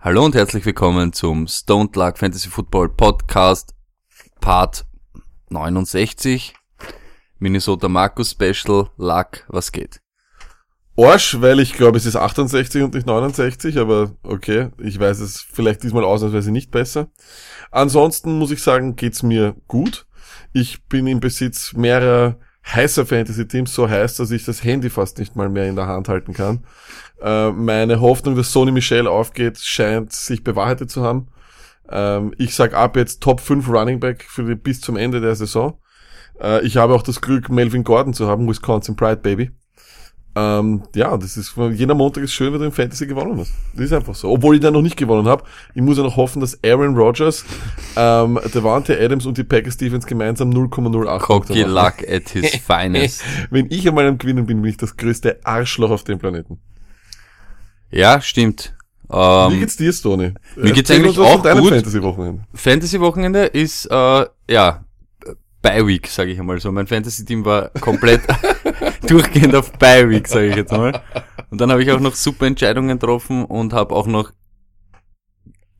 Hallo und herzlich willkommen zum Stone Luck Fantasy Football Podcast Part 69. Minnesota Markus Special Luck, was geht? Arsch, weil ich glaube, es ist 68 und nicht 69, aber okay, ich weiß es vielleicht diesmal ausnahmsweise nicht besser. Ansonsten muss ich sagen, geht's mir gut. Ich bin im Besitz mehrerer heißer Fantasy-Teams, so heiß, dass ich das Handy fast nicht mal mehr in der Hand halten kann. Äh, meine Hoffnung, dass Sony Michel aufgeht, scheint sich bewahrheitet zu haben. Ähm, ich sag ab jetzt Top 5 Running Back für die, bis zum Ende der Saison. Äh, ich habe auch das Glück, Melvin Gordon zu haben, Wisconsin Pride Baby. Ähm, ja, das ist, jeder Montag ist schön, wenn du im Fantasy gewonnen hast. Das ist einfach so. Obwohl ich da noch nicht gewonnen habe. Ich muss ja noch hoffen, dass Aaron Rodgers, ähm, Devante Adams und die Packers Defense gemeinsam 0,08 Cocky Luck at his finest. wenn ich einmal am Gewinnen bin, bin ich das größte Arschloch auf dem Planeten. Ja, stimmt. Wie Ähm, geht's dir, Stoney? mir geht's Erzähl eigentlich auch gut. Fantasy-Wochenende. Fantasy-Wochenende ist, äh, ja, Bye-Week, sage ich einmal so. Mein Fantasy-Team war komplett durchgehend auf Bye-Week, sage ich jetzt mal. Und dann habe ich auch noch super Entscheidungen getroffen und habe auch noch,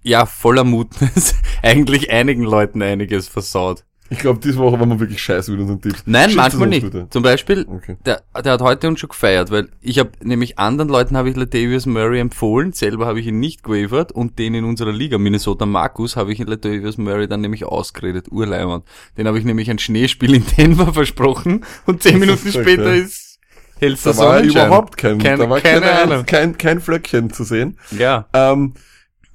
ja, voller Mutnis eigentlich einigen Leuten einiges versaut. Ich glaube, diese Woche waren wir wirklich scheiße mit unseren Tipps. Nein, Schickt manchmal nicht. bitte. Zum Beispiel, Okay. der, der hat heute uns schon gefeiert, weil ich habe nämlich anderen Leuten habe ich Latavius Murray empfohlen, selber habe ich ihn nicht gewavert und den in unserer Liga, Minnesota Markus, habe ich Latavius Murray dann nämlich ausgeredet, Urleimann. Den habe ich nämlich ein Schneespiel in Denver versprochen und zehn Minuten später okay. ist hellster Da war Sonnenschein. überhaupt kein, Keine- da war keine keine, Ahnung. kein, kein Flöckchen zu sehen. Ja. Ähm,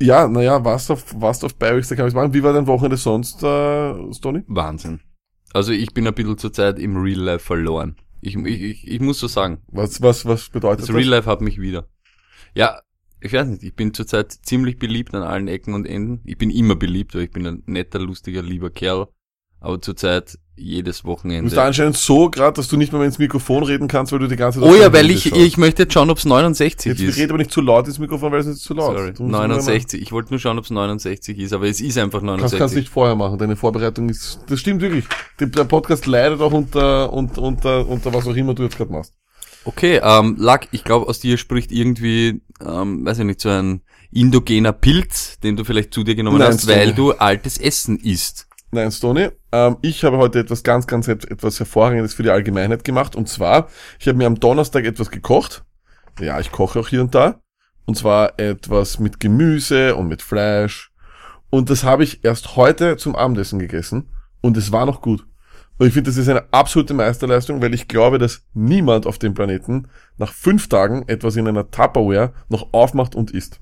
ja, naja, warst auf, warst auf Bayerix, da kann ich machen. Wie war dein Wochenende sonst, äh, Stoney? Wahnsinn. Also ich bin ein bisschen zurzeit im Real Life verloren. Ich, ich, ich, ich muss so sagen. Was, was, was bedeutet Das Real Life hat mich wieder. Ja, ich weiß nicht, ich bin zurzeit ziemlich beliebt an allen Ecken und Enden. Ich bin immer beliebt, weil ich bin ein netter, lustiger, lieber Kerl. Aber zurzeit jedes Du Wochenende. bist anscheinend so gerade, dass du nicht mehr ins Mikrofon reden kannst, weil du die ganze Zeit Oh ja, weil ich, schaust. ich möchte jetzt schauen, ob es 69 Jetzt ist. red aber nicht zu laut ins Mikrofon, weil es ist zu laut. Sorry, Du musst immer 69. Ich wollte nur schauen, ob es 69 ist, aber es ist einfach Kannst, 69. kannst nicht vorher machen. Deine Vorbereitung ist, das stimmt wirklich. Der Podcast leidet auch unter, unter, unter, unter was auch immer du jetzt gerade machst. Okay, ähm, Lack, ich glaube, aus dir spricht irgendwie, ähm, weiß ich nicht, so ein indogener Pilz, den du vielleicht zu dir genommen Nein, hast, weil du altes Essen isst. Nein, Stoney, ähm, ich habe heute etwas ganz, ganz et- etwas Hervorragendes für die Allgemeinheit gemacht. Und zwar, ich habe mir am Donnerstag etwas gekocht. Ja, ich koche auch hier und da. Und zwar etwas mit Gemüse und mit Fleisch. Und das habe ich erst heute zum Abendessen gegessen. Und es war noch gut. Und ich finde, das ist eine absolute Meisterleistung, weil ich glaube, dass niemand auf dem Planeten nach fünf Tagen etwas in einer Tupperware noch aufmacht und isst.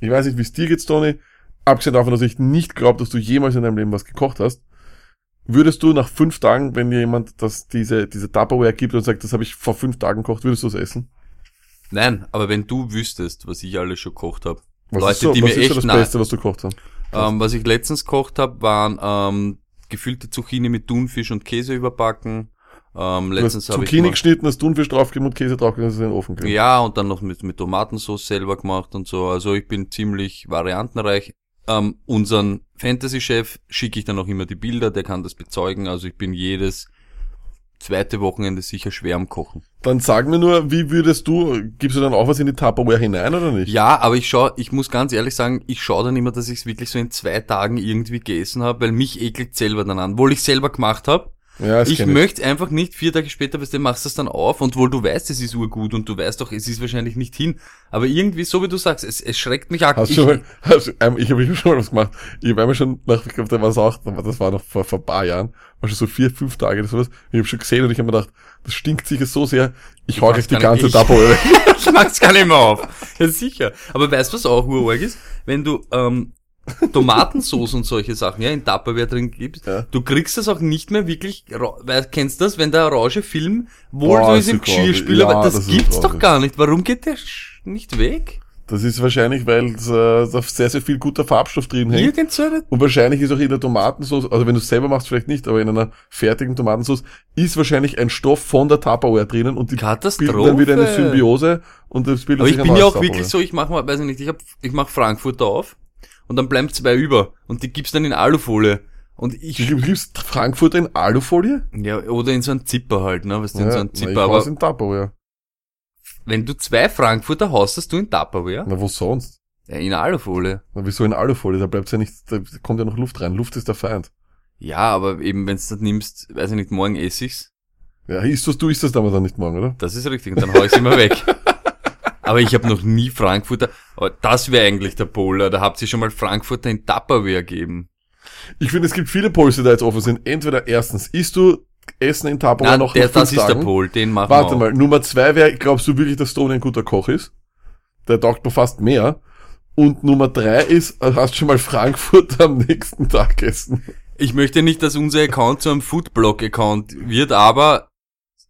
Ich weiß nicht, wie es dir geht, Tony. Abgesehen davon, dass ich nicht glaube, dass du jemals in deinem Leben was gekocht hast. Würdest du nach fünf Tagen, wenn dir jemand das, diese, diese Tupperware gibt und sagt, das habe ich vor fünf Tagen gekocht, würdest du es essen? Nein, aber wenn du wüsstest, was ich alles schon gekocht habe. Was Leute, ist so, die was mir ist echt so das Beste, was du gekocht hast? Ähm, was ich letztens gekocht habe, waren ähm, gefüllte Zucchini mit Thunfisch und Käse überbacken. Ähm, letztens habe ich Zucchini geschnitten, hast Thunfisch draufgegeben und Käse draufgegeben, hast es in den Ofen gelegt. ja und dann noch mit mit Tomatensauce selber gemacht und so. Also ich bin ziemlich variantenreich. Ähm, unseren Fantasy-Chef schicke ich dann auch immer die Bilder, der kann das bezeugen. Also ich bin jedes zweite Wochenende sicher schwer am Kochen. Dann sag mir nur, wie würdest du, gibst du dann auch was in die Tupperware hinein oder nicht? Ja, aber ich schau, ich muss ganz ehrlich sagen, ich schaue dann immer, dass ich es wirklich so in zwei Tagen irgendwie gegessen habe, weil mich ekelt selber dann an, obwohl ich selber gemacht habe. Ja Ich möchte einfach nicht vier Tage später, weißt du, machst das dann auf und wohl du weißt, es ist urgut und du weißt doch, es ist wahrscheinlich nicht hin. Aber irgendwie, so wie du sagst, es, es schreckt mich ak- Hast ich, schon mal, hast, ähm, ich habe schon mal was gemacht. Ich habe einmal schon, nach, ich glaube, da war es auch, das war noch vor, vor ein paar Jahren, war schon so vier, fünf Tage oder sowas. Ich habe schon gesehen und ich habe mir gedacht, das stinkt sicher so sehr, ich hau gleich die ganze. Tupperware weg. ich mach's gar nicht mehr auf. Ja, sicher. Aber weißt du, was auch urorg ist? Wenn du ähm, Tomatensauce und solche Sachen ja in Tupperware drin gibst, Ja. du kriegst das auch nicht mehr wirklich, weil, kennst du das, wenn der orange Film wohl Boah, so ist im. Geschirrspüler, Ja, aber das, das gibt's doch gar nicht. Warum geht der nicht weg? Das ist wahrscheinlich, weil äh, da sehr, sehr viel guter Farbstoff drin hängt. Irgend so Und wahrscheinlich ist auch in der Tomatensauce, also wenn du es selber machst, vielleicht nicht, aber in einer fertigen Tomatensauce ist wahrscheinlich ein Stoff von der Tupperware drinnen und die bilden dann wieder eine Symbiose und das bildet Aber sich ich bin ja auch wirklich Tupperware. so, ich mach mal, weiß ich nicht, ich hab, ich mach Frankfurter auf und dann bleiben zwei über und die gibt's dann in Alufolie. Und Du ich, gibst Frankfurter in Alufolie? ja, oder in so einen Zipper halt, ne, weißt du, in so einen na, Zipper, ich aber in Tupperware. wenn du zwei Frankfurter haust, hast du in Tupperware? Na, wo sonst? Ja, in Alufolie. Na, wieso in Alufolie? Da bleibt ja nicht, da kommt ja noch Luft rein. Luft ist der Feind. Ja, aber eben, wenn du das nimmst, weiß ich nicht, morgen esse ich's. Ja, isst das, du isst das aber dann nicht morgen, oder? Das ist richtig. Und dann hau ich's immer weg. Aber ich habe noch nie Frankfurter. Aber das wäre eigentlich der Polar. Da habt ihr schon mal Frankfurter in Tupperware gegeben. Ich finde, es gibt viele Pols, die da jetzt offen sind. Entweder erstens, isst du Essen in Tupperware noch der, das ist Tagen? der Pol, den machen Warte wir auch. mal, Nummer zwei wäre, glaubst du wirklich, dass Stone ein guter Koch ist? Der taugt mir fast mehr. Und Nummer drei ist, hast schon mal Frankfurt am nächsten Tag essen. Ich möchte nicht, dass unser Account zu einem Foodblog-Account wird, aber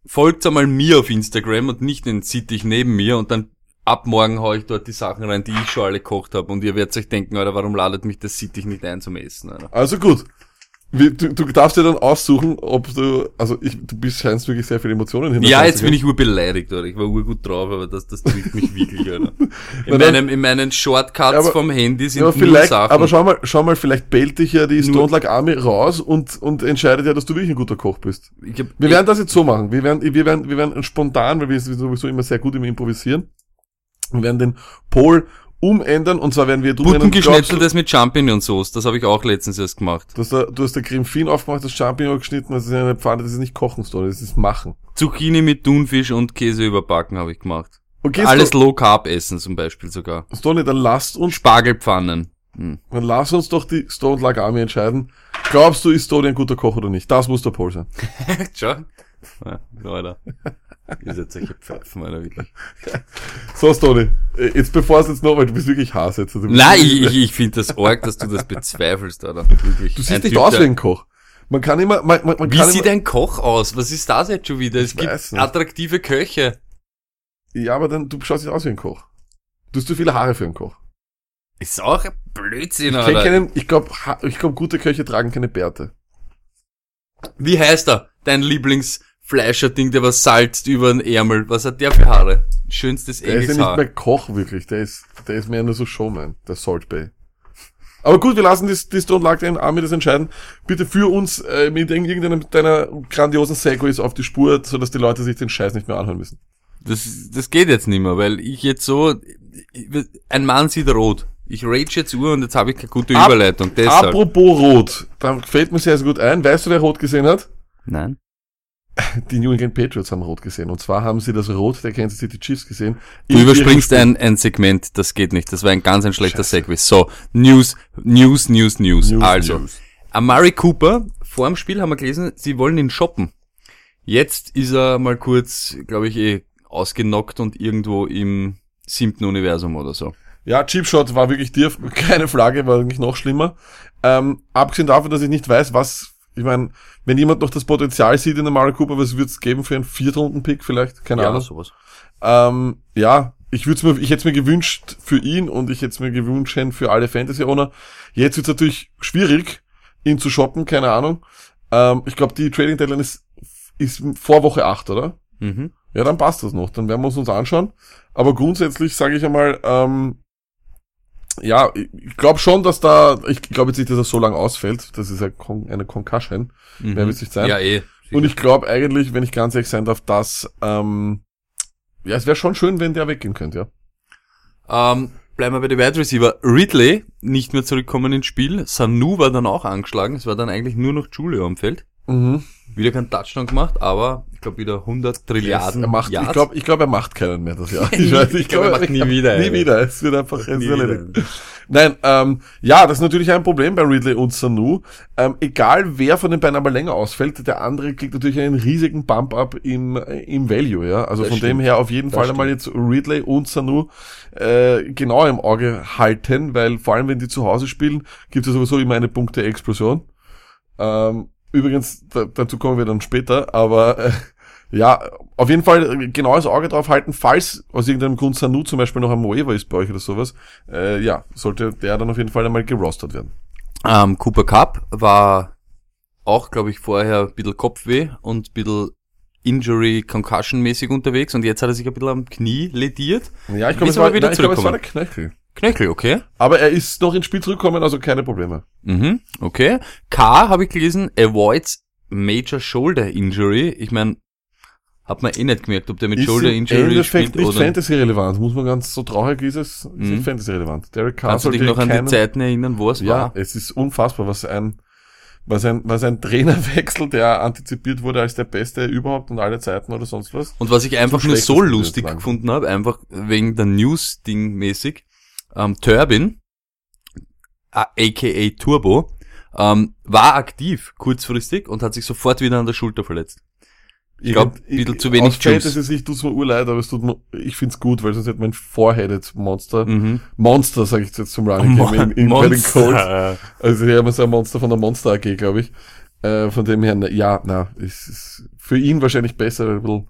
folgt einmal mir auf Instagram und nicht den Sittich neben mir und dann ab morgen hau ich dort die Sachen rein, die ich schon alle gekocht habe und ihr werdet euch denken, Alter, warum ladet mich das Sittich nicht ein zum Essen, Alter. Also gut. Du, du darfst dir dann aussuchen, ob du, also ich, du bist, scheinst wirklich sehr viele Emotionen hinter Ja, jetzt bin ich urbeleidigt, oder? Ich war urgut drauf, aber das, das trifft mich wirklich, Alter. In, dann- meinem, in meinen Shortcuts Aber- vom Handy sind Ja, aber nur vielleicht, Sachen. aber schau mal, schau mal, vielleicht bellt dich ja die Stone Like Army raus und, und entscheidet ja, dass du wirklich ein guter Koch bist. hab, Wir werden das jetzt so machen. Wir werden, wir werden, wir werden spontan, weil wir sind sowieso immer sehr gut im Improvisieren. Wir werden den Pol umändern und zwar werden wir Butten geschnetzeltes mit Champignonsauce, das habe ich auch letztens erst gemacht. Du hast, da, du hast der Creme Fin aufgemacht, das Champignon geschnitten, das ist eine Pfanne, das ist nicht kochen, Story, das ist machen. Zucchini mit Thunfisch und Käse überbacken habe ich gemacht. Okay, Alles Low Carb essen zum Beispiel sogar. Stone, dann lasst uns, Spargelpfannen. Hm. dann lass uns doch die Stone Army entscheiden. Glaubst du, ist Stone ein guter Koch oder nicht? Das muss der Pol sein. Schau. Ja, Leute. Ihr seid solche Pfeifen, Alter, wirklich. So, Stone, äh, jetzt bevor es jetzt noch, weil du bist wirklich Hass jetzt. Bist Nein, ich, ich, ich finde das arg, dass du das bezweifelst, Alter. Wirklich. Du siehst Ein nicht Typ, aus wie ein Koch. Man kann immer, man, man, man Wie kann sieht immer, ein Koch aus? Was ist das jetzt schon wieder? Es gibt attraktive Köche. Ja, aber dann, du schaust nicht aus wie ein Koch. Du hast zu viele Haare für einen Koch. Ist auch ein Blödsinn, Ich Alter. keinen, ich glaube, ich glaub, gute Köche tragen keine Bärte. Wie heißt er? Dein Lieblingsfleischer-Ding, der was salzt über den Ärmel. Was hat der für Haare? Schönstes Der ist ja nicht Engelshaar. mehr Koch wirklich, der ist, der ist mehr nur so Showman, der Salt Bay. Aber gut, wir lassen das, das Don't Like den Army das entscheiden. Bitte führ uns äh, mit irgendeinem deiner grandiosen Segways auf die Spur, sodass die Leute sich den Scheiß nicht mehr anhören müssen. Das, das geht jetzt nicht mehr, weil ich jetzt so, ein Mann sieht rot. Ich rage jetzt Uhr und jetzt habe ich keine gute Ab- Überleitung. Deshalb. Apropos Rot, da fällt mir sehr, sehr gut ein. Weißt du, wer Rot gesehen hat? Nein. Die New England Patriots haben Rot gesehen. Und zwar haben sie das Rot der Kansas City Chiefs gesehen. Du In überspringst ein, ein Segment, das geht nicht. Das war ein ganz ein schlechter Segway. So, News, News, News, News. News, also, News. Amari Cooper, vor dem Spiel haben wir gelesen, sie wollen ihn shoppen. Jetzt ist er mal kurz, glaube ich, eh ausgenockt und irgendwo im siebten Universum oder so. Ja, Cheap Shot war wirklich dir, keine Frage, war eigentlich noch schlimmer. Ähm, abgesehen davon, dass ich nicht weiß, was, ich meine, wenn jemand noch das Potenzial sieht in der Mario Cooper, was wird's geben für einen Viertrunden-Pick vielleicht? Keine Ahnung. sowas. Ähm, ja, ich würde mir, ich hätte mir gewünscht für ihn und ich hätte es mir gewünscht für alle Fantasy-Owner. Jetzt wird's natürlich schwierig, ihn zu shoppen, keine Ahnung. Ähm, ich glaube, die Trading Deadline ist, ist vor Woche 8, oder? Mhm. Ja, dann passt das noch. Dann werden wir uns uns anschauen. Aber grundsätzlich sage ich einmal, ähm, ja, ich glaube schon, dass da, ich glaube jetzt nicht, dass er so lange ausfällt. Das ist ja eine Concussion. Mhm. Wer wird's nicht sein? Ja, eh. Und ich glaube eigentlich, wenn ich ganz ehrlich sein darf, dass, ähm, ja, es wäre schon schön, wenn der weggehen könnte, ja. Ähm, bleiben wir bei den Wide Receiver. Ridley nicht mehr zurückkommen ins Spiel. Sanu war dann auch angeschlagen. Es war dann eigentlich nur noch Julio am Feld. Mhm. Wieder kein Touchdown gemacht, aber glaube wieder 100 Trilliarden er macht, ich glaube, ich glaub, er macht keinen mehr das Jahr. Ich, weiß, ich glaube, er macht nie wieder, Nie ey. wieder. Es wird einfach, es Nie wird. Nein, ähm, ja, das ist natürlich ein Problem bei Ridley und Sanu. Ähm, egal wer von den beiden aber länger ausfällt, der andere kriegt natürlich einen riesigen Bump-up im, äh, im Value, ja. Also Das von dem stimmt. her auf jeden Das Fall einmal jetzt Ridley und Sanu äh, genau im Auge halten, weil vor allem wenn die zu Hause spielen, gibt es sowieso immer eine Punkte-Explosion. Ähm, übrigens, da, dazu kommen wir dann später, aber äh, ja, auf jeden Fall genaues Auge drauf halten, falls aus irgendeinem Grund Sanu zum Beispiel noch am Waiver ist bei euch oder sowas, äh, ja, sollte der dann auf jeden Fall einmal gerostet werden. Ähm, Cooper Cup war auch, glaube ich, vorher ein bisschen Kopfweh und ein bisschen Injury, Concussion-mäßig unterwegs und jetzt hat er sich ein bisschen am Knie lediert. Ja, ich glaube, es, war, wieder nein, ich glaub, es war der. Knöchel. Knöchel, okay. Aber er ist noch ins Spiel zurückgekommen, also keine Probleme. Mhm, okay. K habe ich gelesen, avoids major shoulder injury. Ich meine, Hat man eh nicht gemerkt, ob der mit Ist Shoulder im Injury Endeffekt spielt nicht oder. Fantasy-relevant, muss man ganz so traurig ist es, ist Mhm. Fantasy-relevant. Derek Kannst du dich noch an keinen- die Zeiten erinnern, wo es Ja, war? es ist unfassbar, was ein, was ein, was ein Trainerwechsel, der antizipiert wurde als der beste überhaupt und alle Zeiten oder sonst was. Und was ich einfach nur so lustig gefunden habe, einfach wegen der News-Ding mäßig, ähm, Turbin, aka Turbo, ähm, war aktiv kurzfristig und hat sich sofort wieder an der Schulter verletzt. Ich glaub, ein bisschen zu wenig Aus Juice. Fantasy-Sicht tut's mir urleid, aber es tut mir, ich find's gut, weil sonst hätte mein Four-Headed Monster, Mhm. Monster, sage ich jetzt zum Running Game in, in. Monster. Also wir haben so ein Monster von der Monster AG, glaube ich. Äh, von dem her, na, ja, na, es ist für ihn wahrscheinlich besser, weil er ein bisschen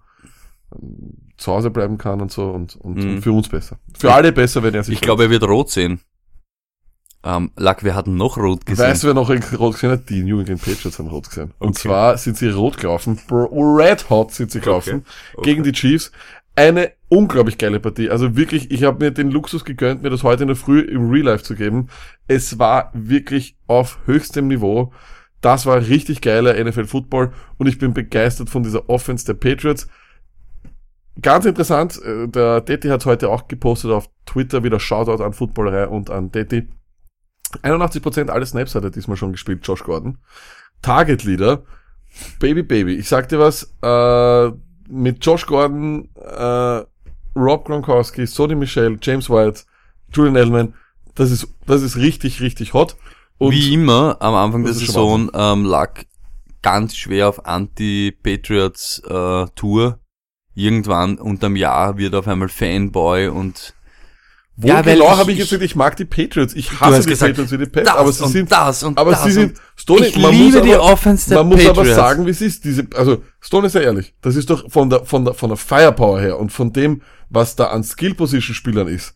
ähm, zu Hause bleiben kann und so und, und, Mhm. und für uns besser. Für alle besser, wenn er sich Ich glaube, er wird rot sehen. Ähm, Lack, wir hatten noch rot gesehen. Weißt du, wer noch rot gesehen hat? Die New England Patriots haben rot gesehen. Und Okay. zwar sind sie rot gelaufen, red hot sind sie gelaufen, Okay. gegen die Chiefs. Eine unglaublich geile Partie. Also wirklich, ich habe mir den Luxus gegönnt, mir das heute in der Früh im Real Life zu geben. Es war wirklich auf höchstem Niveau. Das war richtig geiler NFL Football und ich bin begeistert von dieser Offense der Patriots. Ganz interessant, äh, der Detti hat heute auch gepostet auf Twitter wieder Shoutout an Footballerei und an Detti. 81% aller Snaps hat er diesmal schon gespielt, Josh Gordon. Target Leader, Baby Baby. Ich sag dir was, äh, mit Josh Gordon, äh, Rob Gronkowski, Sonny Michel, James White, Julian Edelman, das ist, das ist richtig, richtig hot. Und Wie immer am Anfang der Saison ähm, lag ganz schwer auf Anti-Patriots äh, Tour. Irgendwann unterm Jahr wird auf einmal Fanboy und wo Ja, genau habe ich ich- gesagt, ich mag die Patriots. Ich hasse die gesagt, Patriots wie die Pest, das aber sie sind, das und aber das sie sind, und Stoney, ich man liebe muss die aber, Offense der man muss aber Patriots. sagen, wie es ist. Diese, also Stone ist ja ehrlich, das ist doch von der von der von der Firepower her und von dem, was da an Skill Position Spielern ist.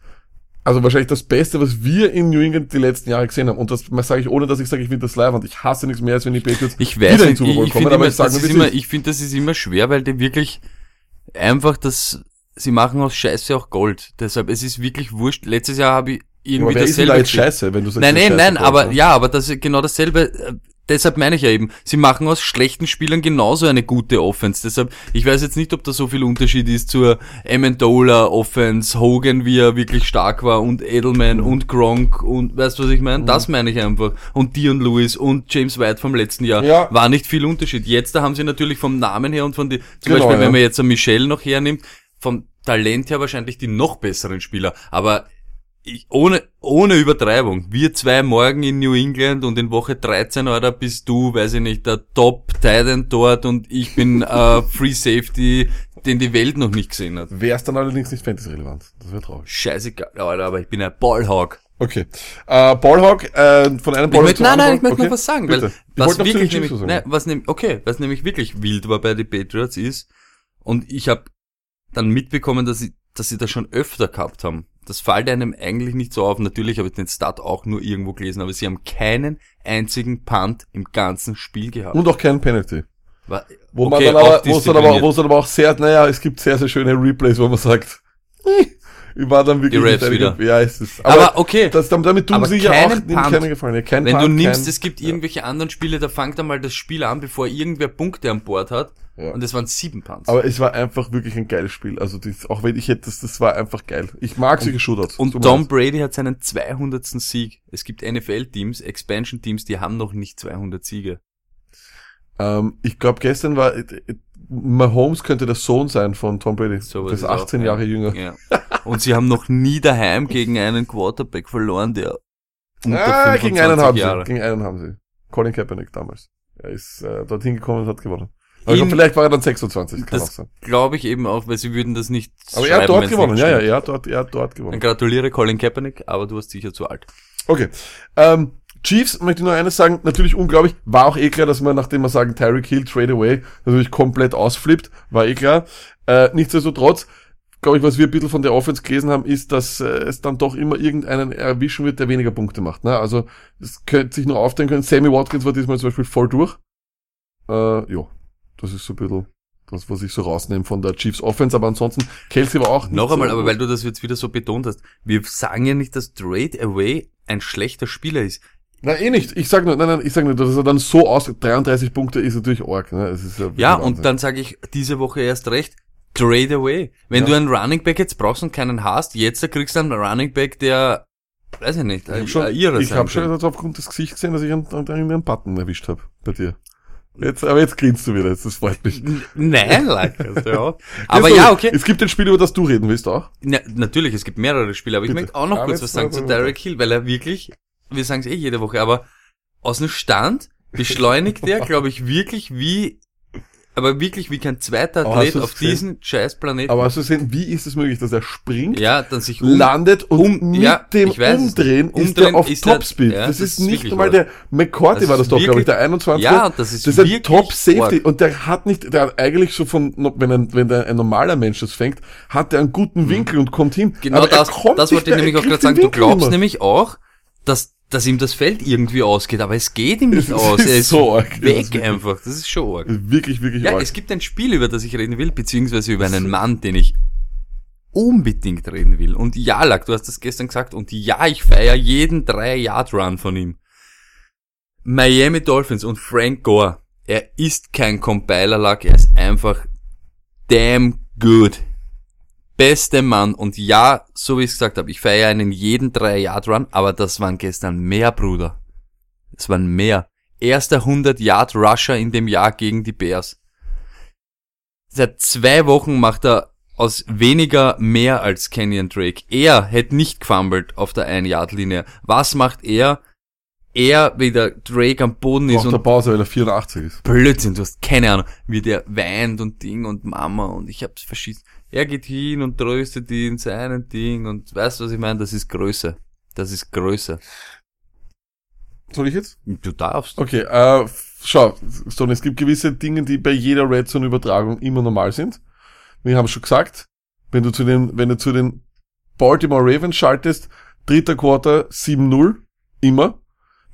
Also wahrscheinlich das Beste, was wir in New England die letzten Jahre gesehen haben. Und das sage ich ohne, dass ich sage, ich finde das live und ich hasse nichts mehr, als wenn die Patriots Ich weiß wieder in Super Bowl kommen. Aber immer, ich sage das immer, ist. ich finde, das ist immer schwer, weil die wirklich einfach das, sie machen aus Scheiße auch Gold. Deshalb, es ist wirklich wurscht. Letztes Jahr habe ich Aber irgendwie ist denn dasselbe da jetzt scheiße, wenn du sagst, Nein, ist nein, nein, aber Gold, ne? ja, aber das ist genau dasselbe. Äh, Deshalb meine ich ja eben, sie machen aus schlechten Spielern genauso eine gute Offense. Deshalb, ich weiß jetzt nicht, ob da so viel Unterschied ist zur Amendola Offense, Hogan, wie er wirklich stark war und Edelman und Gronk und weißt du, was ich meine? Das meine ich einfach. Und Dion Lewis und James White vom letzten Jahr. Ja. War nicht viel Unterschied. Jetzt, da haben sie natürlich vom Namen her und von die, zum Genau, Beispiel, ja. wenn man jetzt einen Michel noch hernimmt, vom Talent her wahrscheinlich die noch besseren Spieler. Aber ich, ohne, ohne Übertreibung. Wir zwei morgen in New England und in Woche 13, oder bist du, weiß ich nicht, der Top Titan dort und ich bin äh, Free Safety, den die Welt noch nicht gesehen hat. Wäre es dann allerdings nicht Fantasy-relevant. Das wäre traurig. Scheißegal, Alter, aber ich bin ein Ballhawk. Okay. Äh, Ballhawk, äh, von einem Ballhawk möchte, nein, nein, ich möchte okay. noch was sagen, Bitte. weil was wirklich nämlich, nein, was nämlich, okay, was nämlich wirklich wild war bei den Patriots ist, und ich habe dann mitbekommen, dass sie, dass sie das schon öfter gehabt haben. Das fällt einem eigentlich nicht so auf. Natürlich habe ich den Stat auch nur irgendwo gelesen, aber sie haben keinen einzigen Punt im ganzen Spiel gehabt. Und auch kein Penalty. War, Wo okay, man dann aber, wo es dann aber, wo es dann aber auch sehr, naja, es gibt sehr, sehr schöne Replays, wo man sagt, war dann wirklich nicht wieder. Ja, es ist, aber, okay, das, damit tun aber sie ja auch Punt. keine Gefallen. Ja, kein wenn du Punt, nimmst, kein, es gibt irgendwelche anderen Spiele, da fangt einmal das Spiel an, bevor irgendwer Punkte an Bord hat. Ja. Und es waren sieben Punts. aber es war einfach wirklich ein geiles Spiel. Also das, auch wenn ich hätte, das, das war einfach geil. Ich mag solche Shootouts. Und mir Tom. Brady hat seinen 200. Sieg. Es gibt NFL-Teams, Expansion-Teams, die haben noch nicht 200 Siege. Ähm, ich glaube, gestern war, Mahomes könnte der Sohn sein von Tom Brady. So das ist es auch, 18 ja. Jahre jünger. Ja. Und sie haben noch nie daheim gegen einen Quarterback verloren, der unter Ah, 25 gegen einen haben Jahre. sie. Gegen einen haben sie. Colin Kaepernick damals. Er ist äh, dorthin gekommen und hat gewonnen. Aber In- vielleicht war er dann 26, kann auch Das sein. glaube ich eben auch, weil sie würden das nicht Aber er hat dort gewonnen, ja, ja, er hat dort, er hat dort Dann gewonnen. gratuliere Colin Kaepernick, aber du warst sicher zu alt. Okay. Ähm, Chiefs, möchte ich nur eines sagen, natürlich unglaublich, war auch eh klar, dass man, nachdem wir sagen, Tyreek Hill, Trade Away, natürlich komplett ausflippt, war eh klar. Äh, nichtsdestotrotz, glaube ich, was wir ein bisschen von der Offense gelesen haben, ist, dass äh, es dann doch immer irgendeinen erwischen wird, der weniger Punkte macht. Ne? Also, es könnte sich nur aufteilen können. Sammy Watkins war diesmal zum Beispiel voll durch. Äh, ja, das ist so ein bisschen das, was ich so rausnehme von der Chiefs Offense, aber ansonsten, Kelsey war auch nicht Noch einmal, so aber weil du das jetzt wieder so betont hast, wir sagen ja nicht, dass Trade Away ein schlechter Spieler ist. Na eh nicht. Ich sag nur, nein, nein, ich sag nur, dass er dann so aus 33 Punkte ist natürlich arg. Ne? Es ist ja, Ja, und dann sage ich diese Woche erst recht, trade away. Wenn Ja. du einen Running Back jetzt brauchst und keinen hast, jetzt kriegst du einen Running Back, der, weiß ich nicht, ich habe schon, Irre ich sein hab schon jetzt aufgrund des Gesichts gesehen, dass ich einen, einen, Button erwischt habe bei dir. Jetzt, aber jetzt grinst du wieder, das freut mich. Nein, like, also, ja. Aber Jetzt ja, okay. Es gibt ein Spiel, über das du reden willst auch. Na, natürlich, es gibt mehrere Spiele, aber ich Bitte. möchte auch noch Aber kurz jetzt was sagen zu Derek Hill, weil er wirklich, wir sagen es eh jede Woche, aber aus dem Stand beschleunigt er, glaube ich, wirklich wie, aber wirklich wie kein zweiter Athlet auf gesehen? diesen scheiß Planeten. Aber hast du gesehen, wie ist es möglich, dass er springt, ja, dann sich um, landet und um- mit ja, dem weiß. Umdrehen ist er auf er- Topspeed. ja, das, das ist ist nicht wahr. der McCourty Das war das doch, glaube ich, der 21. Ja, und das ist Das ist ein Top Safety arg. und der hat nicht, der hat eigentlich so von, wenn ein, wenn der, ein normaler Mensch das fängt, hat der einen guten Winkel und kommt hin. Mhm. Genau Aber er das, kommt das wollte ich nämlich er auch gerade sagen. Du glaubst nämlich auch, dass, dass ihm das Feld irgendwie ausgeht, aber es geht ihm nicht Es aus. ist Er ist so arg. Das ist weg wirklich- einfach. Das ist schon arg. Wirklich, wirklich Ja, arg. es gibt ein Spiel, über das ich reden will, beziehungsweise über einen Mann, den ich unbedingt reden will. Und ja, Lack, du hast das gestern gesagt, und ja, ich feiere jeden 3-Yard-Run von ihm. Miami Dolphins und Frank Gore. Er ist kein Compiler, Lack, er ist einfach damn good. Beste Mann. Und ja, so wie ich es gesagt habe, ich feiere einen jeden 3-Yard-Run, aber das waren gestern mehr, Bruder. Es waren mehr. Erster 100-Yard-Rusher in dem Jahr gegen die Bears. Seit zwei Wochen macht er aus weniger mehr als Kenyon Drake. Er hätte nicht gefumbled auf der 1-Yard-Linie. Was macht er? Er, wie der Drake am Boden ist und der Pause, weil er 84 ist. Blödsinn, du hast keine Ahnung, wie der weint und Ding und Mama und ich hab's verschießt. Er geht hin und tröstet ihn, seinen Ding und weißt du, was ich meine? Das ist Größe. Das ist Größe. Soll ich jetzt? Du darfst. Okay, äh, schau, Stone, es gibt gewisse Dinge, die bei jeder Red Zone Übertragung immer normal sind. Wir haben schon gesagt, wenn du zu den, wenn du zu den Baltimore Ravens schaltest, dritter Quarter 7-0, immer.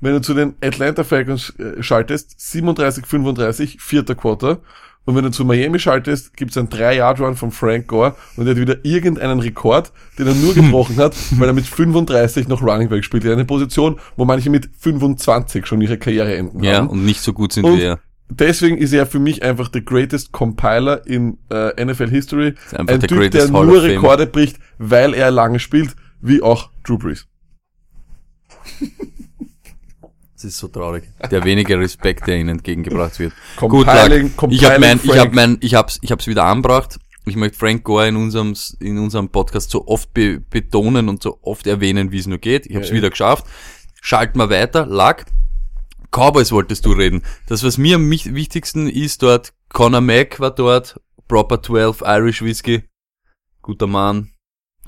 Wenn du zu den Atlanta Falcons äh, schaltest, 37-35, vierter Quarter. Und wenn du zu Miami schaltest, gibt's einen 3-Yard-Run von Frank Gore und er hat wieder irgendeinen Rekord, den er nur gebrochen hat, weil er mit 35 noch Running Back spielt. In einer Position, wo manche mit 25 schon ihre Karriere enden Ja, haben. und nicht so gut sind Und wie er. Deswegen ist er für mich einfach der greatest Compiler in äh, NFL History. Ist Ein der Typ, der nur. Rekorde bricht, weil er lange spielt, wie auch Drew Brees. Das ist so traurig. Der wenige Respekt, der ihnen entgegengebracht wird. Gut, Compiling, Lack, ich habe mein, ich habe mein, ich hab's, ich hab's wieder angebracht. Ich möchte Frank Gore in unserem, in unserem Podcast so oft be betonen und so oft erwähnen, wie es nur geht. Ich habe es Ja, wieder geschafft. Schalten wir weiter. Lack. Cowboys wolltest du reden. Das, was mir am wichtigsten ist dort, Conor Mack war dort, Proper 12, Irish Whiskey. Guter Mann,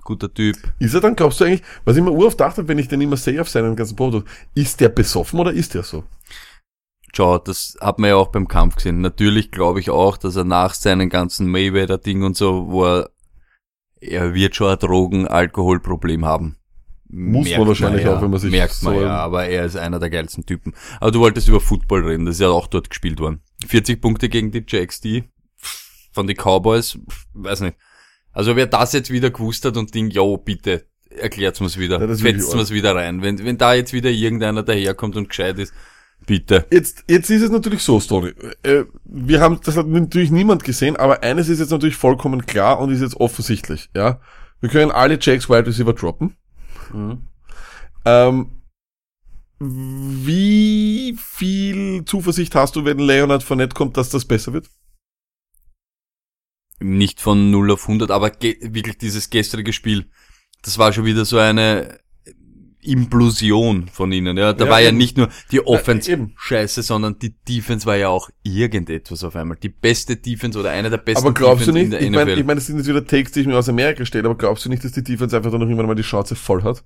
guter Typ. Ist er dann, glaubst du eigentlich, was ich mir uroft dachte, wenn ich den immer sehe auf seinem ganzen Foto, ist der besoffen oder ist der so? Schau, das hat man ja auch beim Kampf gesehen. Natürlich glaube ich auch, dass er nach seinen ganzen Mayweather-Ding und so, wo er, er wird schon ein Drogen-Alkoholproblem haben. Muss man wahrscheinlich ja, auch, wenn man sich Merkt man ja, aber er ist einer der geilsten Typen. Aber du wolltest über Football reden, das ist ja auch dort gespielt worden. 40 Punkte gegen die Jacks, die von den Cowboys, weiß nicht. Also wer das jetzt wieder gewusst hat und denkt, jo, bitte, erklärt's mir's wieder, Ja, fetzt mir's wieder rein. Wenn, wenn da jetzt wieder irgendeiner daherkommt und gescheit ist, bitte. Jetzt, jetzt ist es natürlich so, Stoney. Äh, wir haben, das hat natürlich niemand gesehen, aber eines ist jetzt natürlich vollkommen klar und ist jetzt offensichtlich, ja. Wir können alle Jacks Wide Receiver droppen. Ähm, wie viel Zuversicht hast du, wenn Leonard Fournette kommt, dass das besser wird? Nicht von 0 auf 100, aber wirklich dieses gestrige Spiel, das war schon wieder so eine Implosion von ihnen. Ja, da Ja, war ja eben. nicht nur die Offense eben. scheiße, sondern die Defense war ja auch irgendetwas auf einmal. Die beste Defense oder eine der besten Aber glaubst du Defense nicht, in ich der meine, NFL. ich mein, das sind jetzt wieder Takes, die ich mir aus Amerika stelle, aber glaubst du nicht, dass die Defense einfach dann noch irgendwann mal die Schnauze voll hat?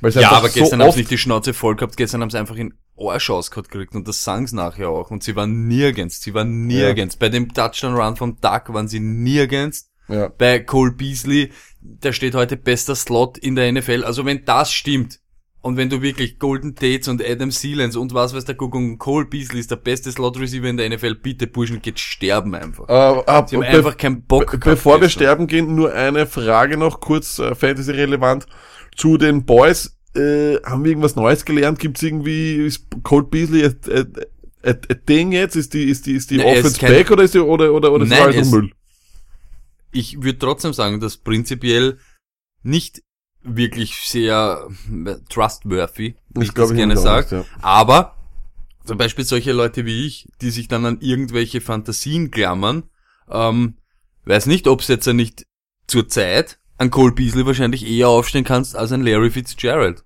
Ja, aber gestern so haben sie nicht die Schnauze voll gehabt, gestern haben sie einfach in Arsch ausgehauen gekriegt und das sie nachher auch. Und sie waren nirgends, sie waren nirgends. Bei dem Touchdown-Run vom Duck waren sie nirgends. ja. bei Cole Beasley, der steht heute bester Slot in der NFL. Also wenn das stimmt und wenn du wirklich Golden Tates und Adam Sealens und was weiß der Guck und Cole Beasley ist der beste Slot Receiver in der NFL, bitte Burschen geht sterben einfach. Äh, ab, Sie haben be- einfach keinen Bock be- Bevor wir gestern. sterben gehen, nur eine Frage noch, kurz äh, Fantasy relevant, zu den Boys. äh, haben wir irgendwas Neues gelernt? Gibt's irgendwie, ist Colt Beasley a, a, a, a Ding jetzt? Ist die, ist die, ist die ist Offense back oder ist die, oder, oder, oder ist Nein, das es- Müll? ich würde trotzdem sagen, dass prinzipiell nicht wirklich sehr äh, trustworthy, wie ich das glaub gerne sage. ja. Aber zum Beispiel solche Leute wie ich, die sich dann an irgendwelche Fantasien klammern, ähm, weiß nicht, ob es jetzt ja nicht zur Zeit an Cole Beasley wahrscheinlich eher aufstehen kannst als ein Larry Fitzgerald.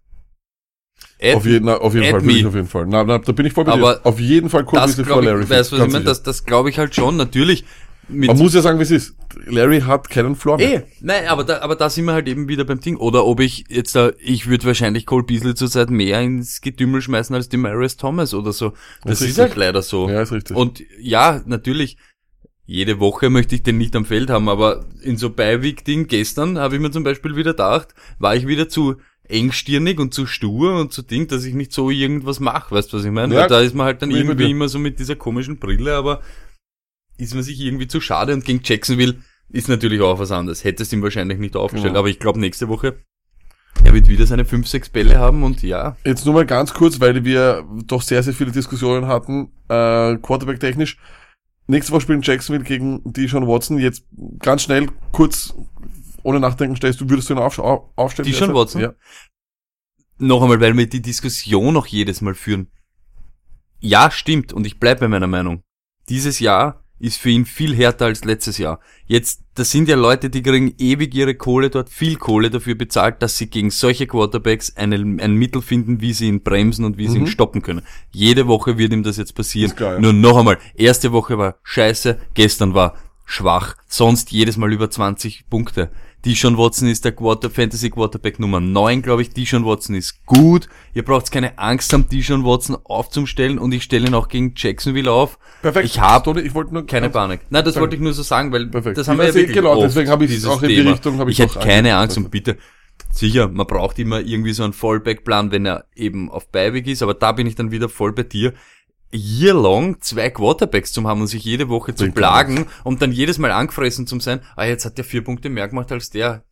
Add Auf jeden, auf jeden Fall, bin ich auf jeden Fall. Na, na, da bin ich voll bei Aber dir. Auf jeden Fall das Beasley vor Larry ich, weißt du, was ich meine? Das, das glaube ich halt schon, natürlich. Man muss ja sagen, wie es ist. Larry hat keinen Floor mehr. Eh, nein, aber da, aber da sind wir halt eben wieder beim Ding. Oder ob ich jetzt da, ich würde wahrscheinlich Cole Beasley zurzeit mehr ins Getümmel schmeißen als die Maris Thomas oder so. Das, Das ist ist halt leider so. Ja, ist richtig. Und ja, natürlich, jede Woche möchte ich den nicht am Feld haben, aber in so Beiweek-Ding gestern habe ich mir zum Beispiel wieder gedacht, war ich wieder zu engstirnig und zu stur und zu Ding, dass ich nicht so irgendwas mache, weißt du, was ich meine? Ja, da ist man halt dann irgendwie immer so mit dieser komischen Brille, aber ist man sich irgendwie zu schade und gegen Jacksonville ist natürlich auch was anderes. Hättest ihm wahrscheinlich nicht aufgestellt, Genau. aber ich glaube nächste Woche, er wird wieder seine 5, 6 Bälle haben und ja, Jetzt nur mal ganz kurz, weil wir doch sehr, sehr viele Diskussionen hatten, äh, Quarterback-technisch. Nächste Woche spielen Jacksonville gegen die Sean Watson. Jetzt ganz schnell, kurz, ohne nachdenken stellst du, würdest du ihn auf, auf, aufstellen? Die Sean? Watson? Ja. noch einmal, weil wir die Diskussion noch jedes Mal führen. Ja, stimmt, und ich bleibe bei meiner Meinung. Dieses Jahr ist für ihn viel härter als letztes Jahr. Jetzt, das sind ja Leute, die kriegen ewig ihre Kohle dort, viel Kohle dafür bezahlt, dass sie gegen solche Quarterbacks eine, ein Mittel finden, wie sie ihn bremsen und wie sie ihn stoppen können. Jede Woche wird ihm das jetzt passieren. Ist klar, ja. Nur noch einmal, erste Woche war scheiße, gestern war schwach, sonst jedes Mal über 20 Punkte. Dishon Watson ist der Quarter Fantasy Quarterback Nummer 9, glaube ich. Dishon Watson ist gut. Ihr braucht keine Angst haben, Dishon Watson aufzustellen und ich stelle ihn auch gegen Jacksonville auf. Perfekt. Ich habe ich wollte nur keine Panik. Nein, das wollte ich nur so sagen, weil Perfekt. das haben wir ja wirklich genau, oft, deswegen habe ich auch in die Thema. Richtung habe ich ich hätte keine Angst und bitte, sicher, man braucht immer irgendwie so einen Fallback-Plan, wenn er eben auf Beiweg ist, aber da bin ich dann wieder voll bei dir. Year long zwei Quarterbacks zu haben und sich jede Woche zu plagen und dann jedes Mal angefressen zu sein, ah, jetzt hat der vier Punkte mehr gemacht als der.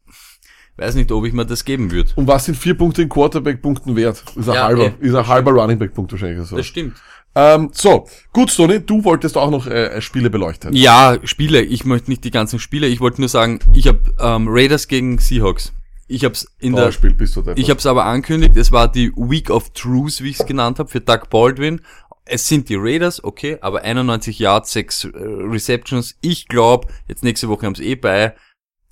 Weiß nicht, ob ich mir das geben würde. Und was sind vier Punkte in Quarterback-Punkten wert? Ist ein Ja, halber, eh. ist ein halber Running Back-Punkt wahrscheinlich. So. Das stimmt. Ähm, so, gut, Toni, du wolltest auch noch äh, Spiele beleuchten. Ja, Spiele. Ich möchte nicht die ganzen Spiele. Ich wollte nur sagen, ich habe ähm, Raiders gegen Seahawks. Ich habe es in der Spiel bist du da. Ich habe es aber angekündigt, es war die Week of Truth, wie ich es genannt habe, für Doug Baldwin. Es sind die Raiders, okay, aber 91 Yards, 6 äh, Receptions. Ich glaube, jetzt nächste Woche haben sie eh bei,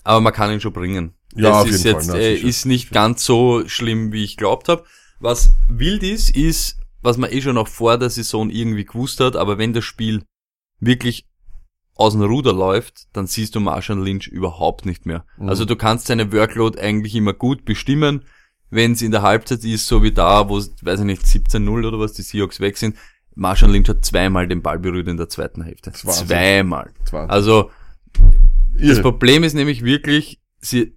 aber man kann ihn schon bringen. Ja, das auf ist jeden jetzt Fall, äh, ist nicht ganz so schlimm, wie ich glaubt habe. Was wild ist, ist, was man eh schon auch vor der Saison irgendwie gewusst hat, aber wenn das Spiel wirklich aus dem Ruder läuft, dann siehst du Marshall Lynch überhaupt nicht mehr. Mhm. Also du kannst seine Workload eigentlich immer gut bestimmen. Wenn es in der Halbzeit ist, so wie da, wo weiß ich nicht, 17-0 oder was, die Seahawks weg sind, Marshall Lynch hat zweimal den Ball berührt in der zweiten Hälfte. Zweimal. Das Also das irre. Problem ist nämlich wirklich, sie,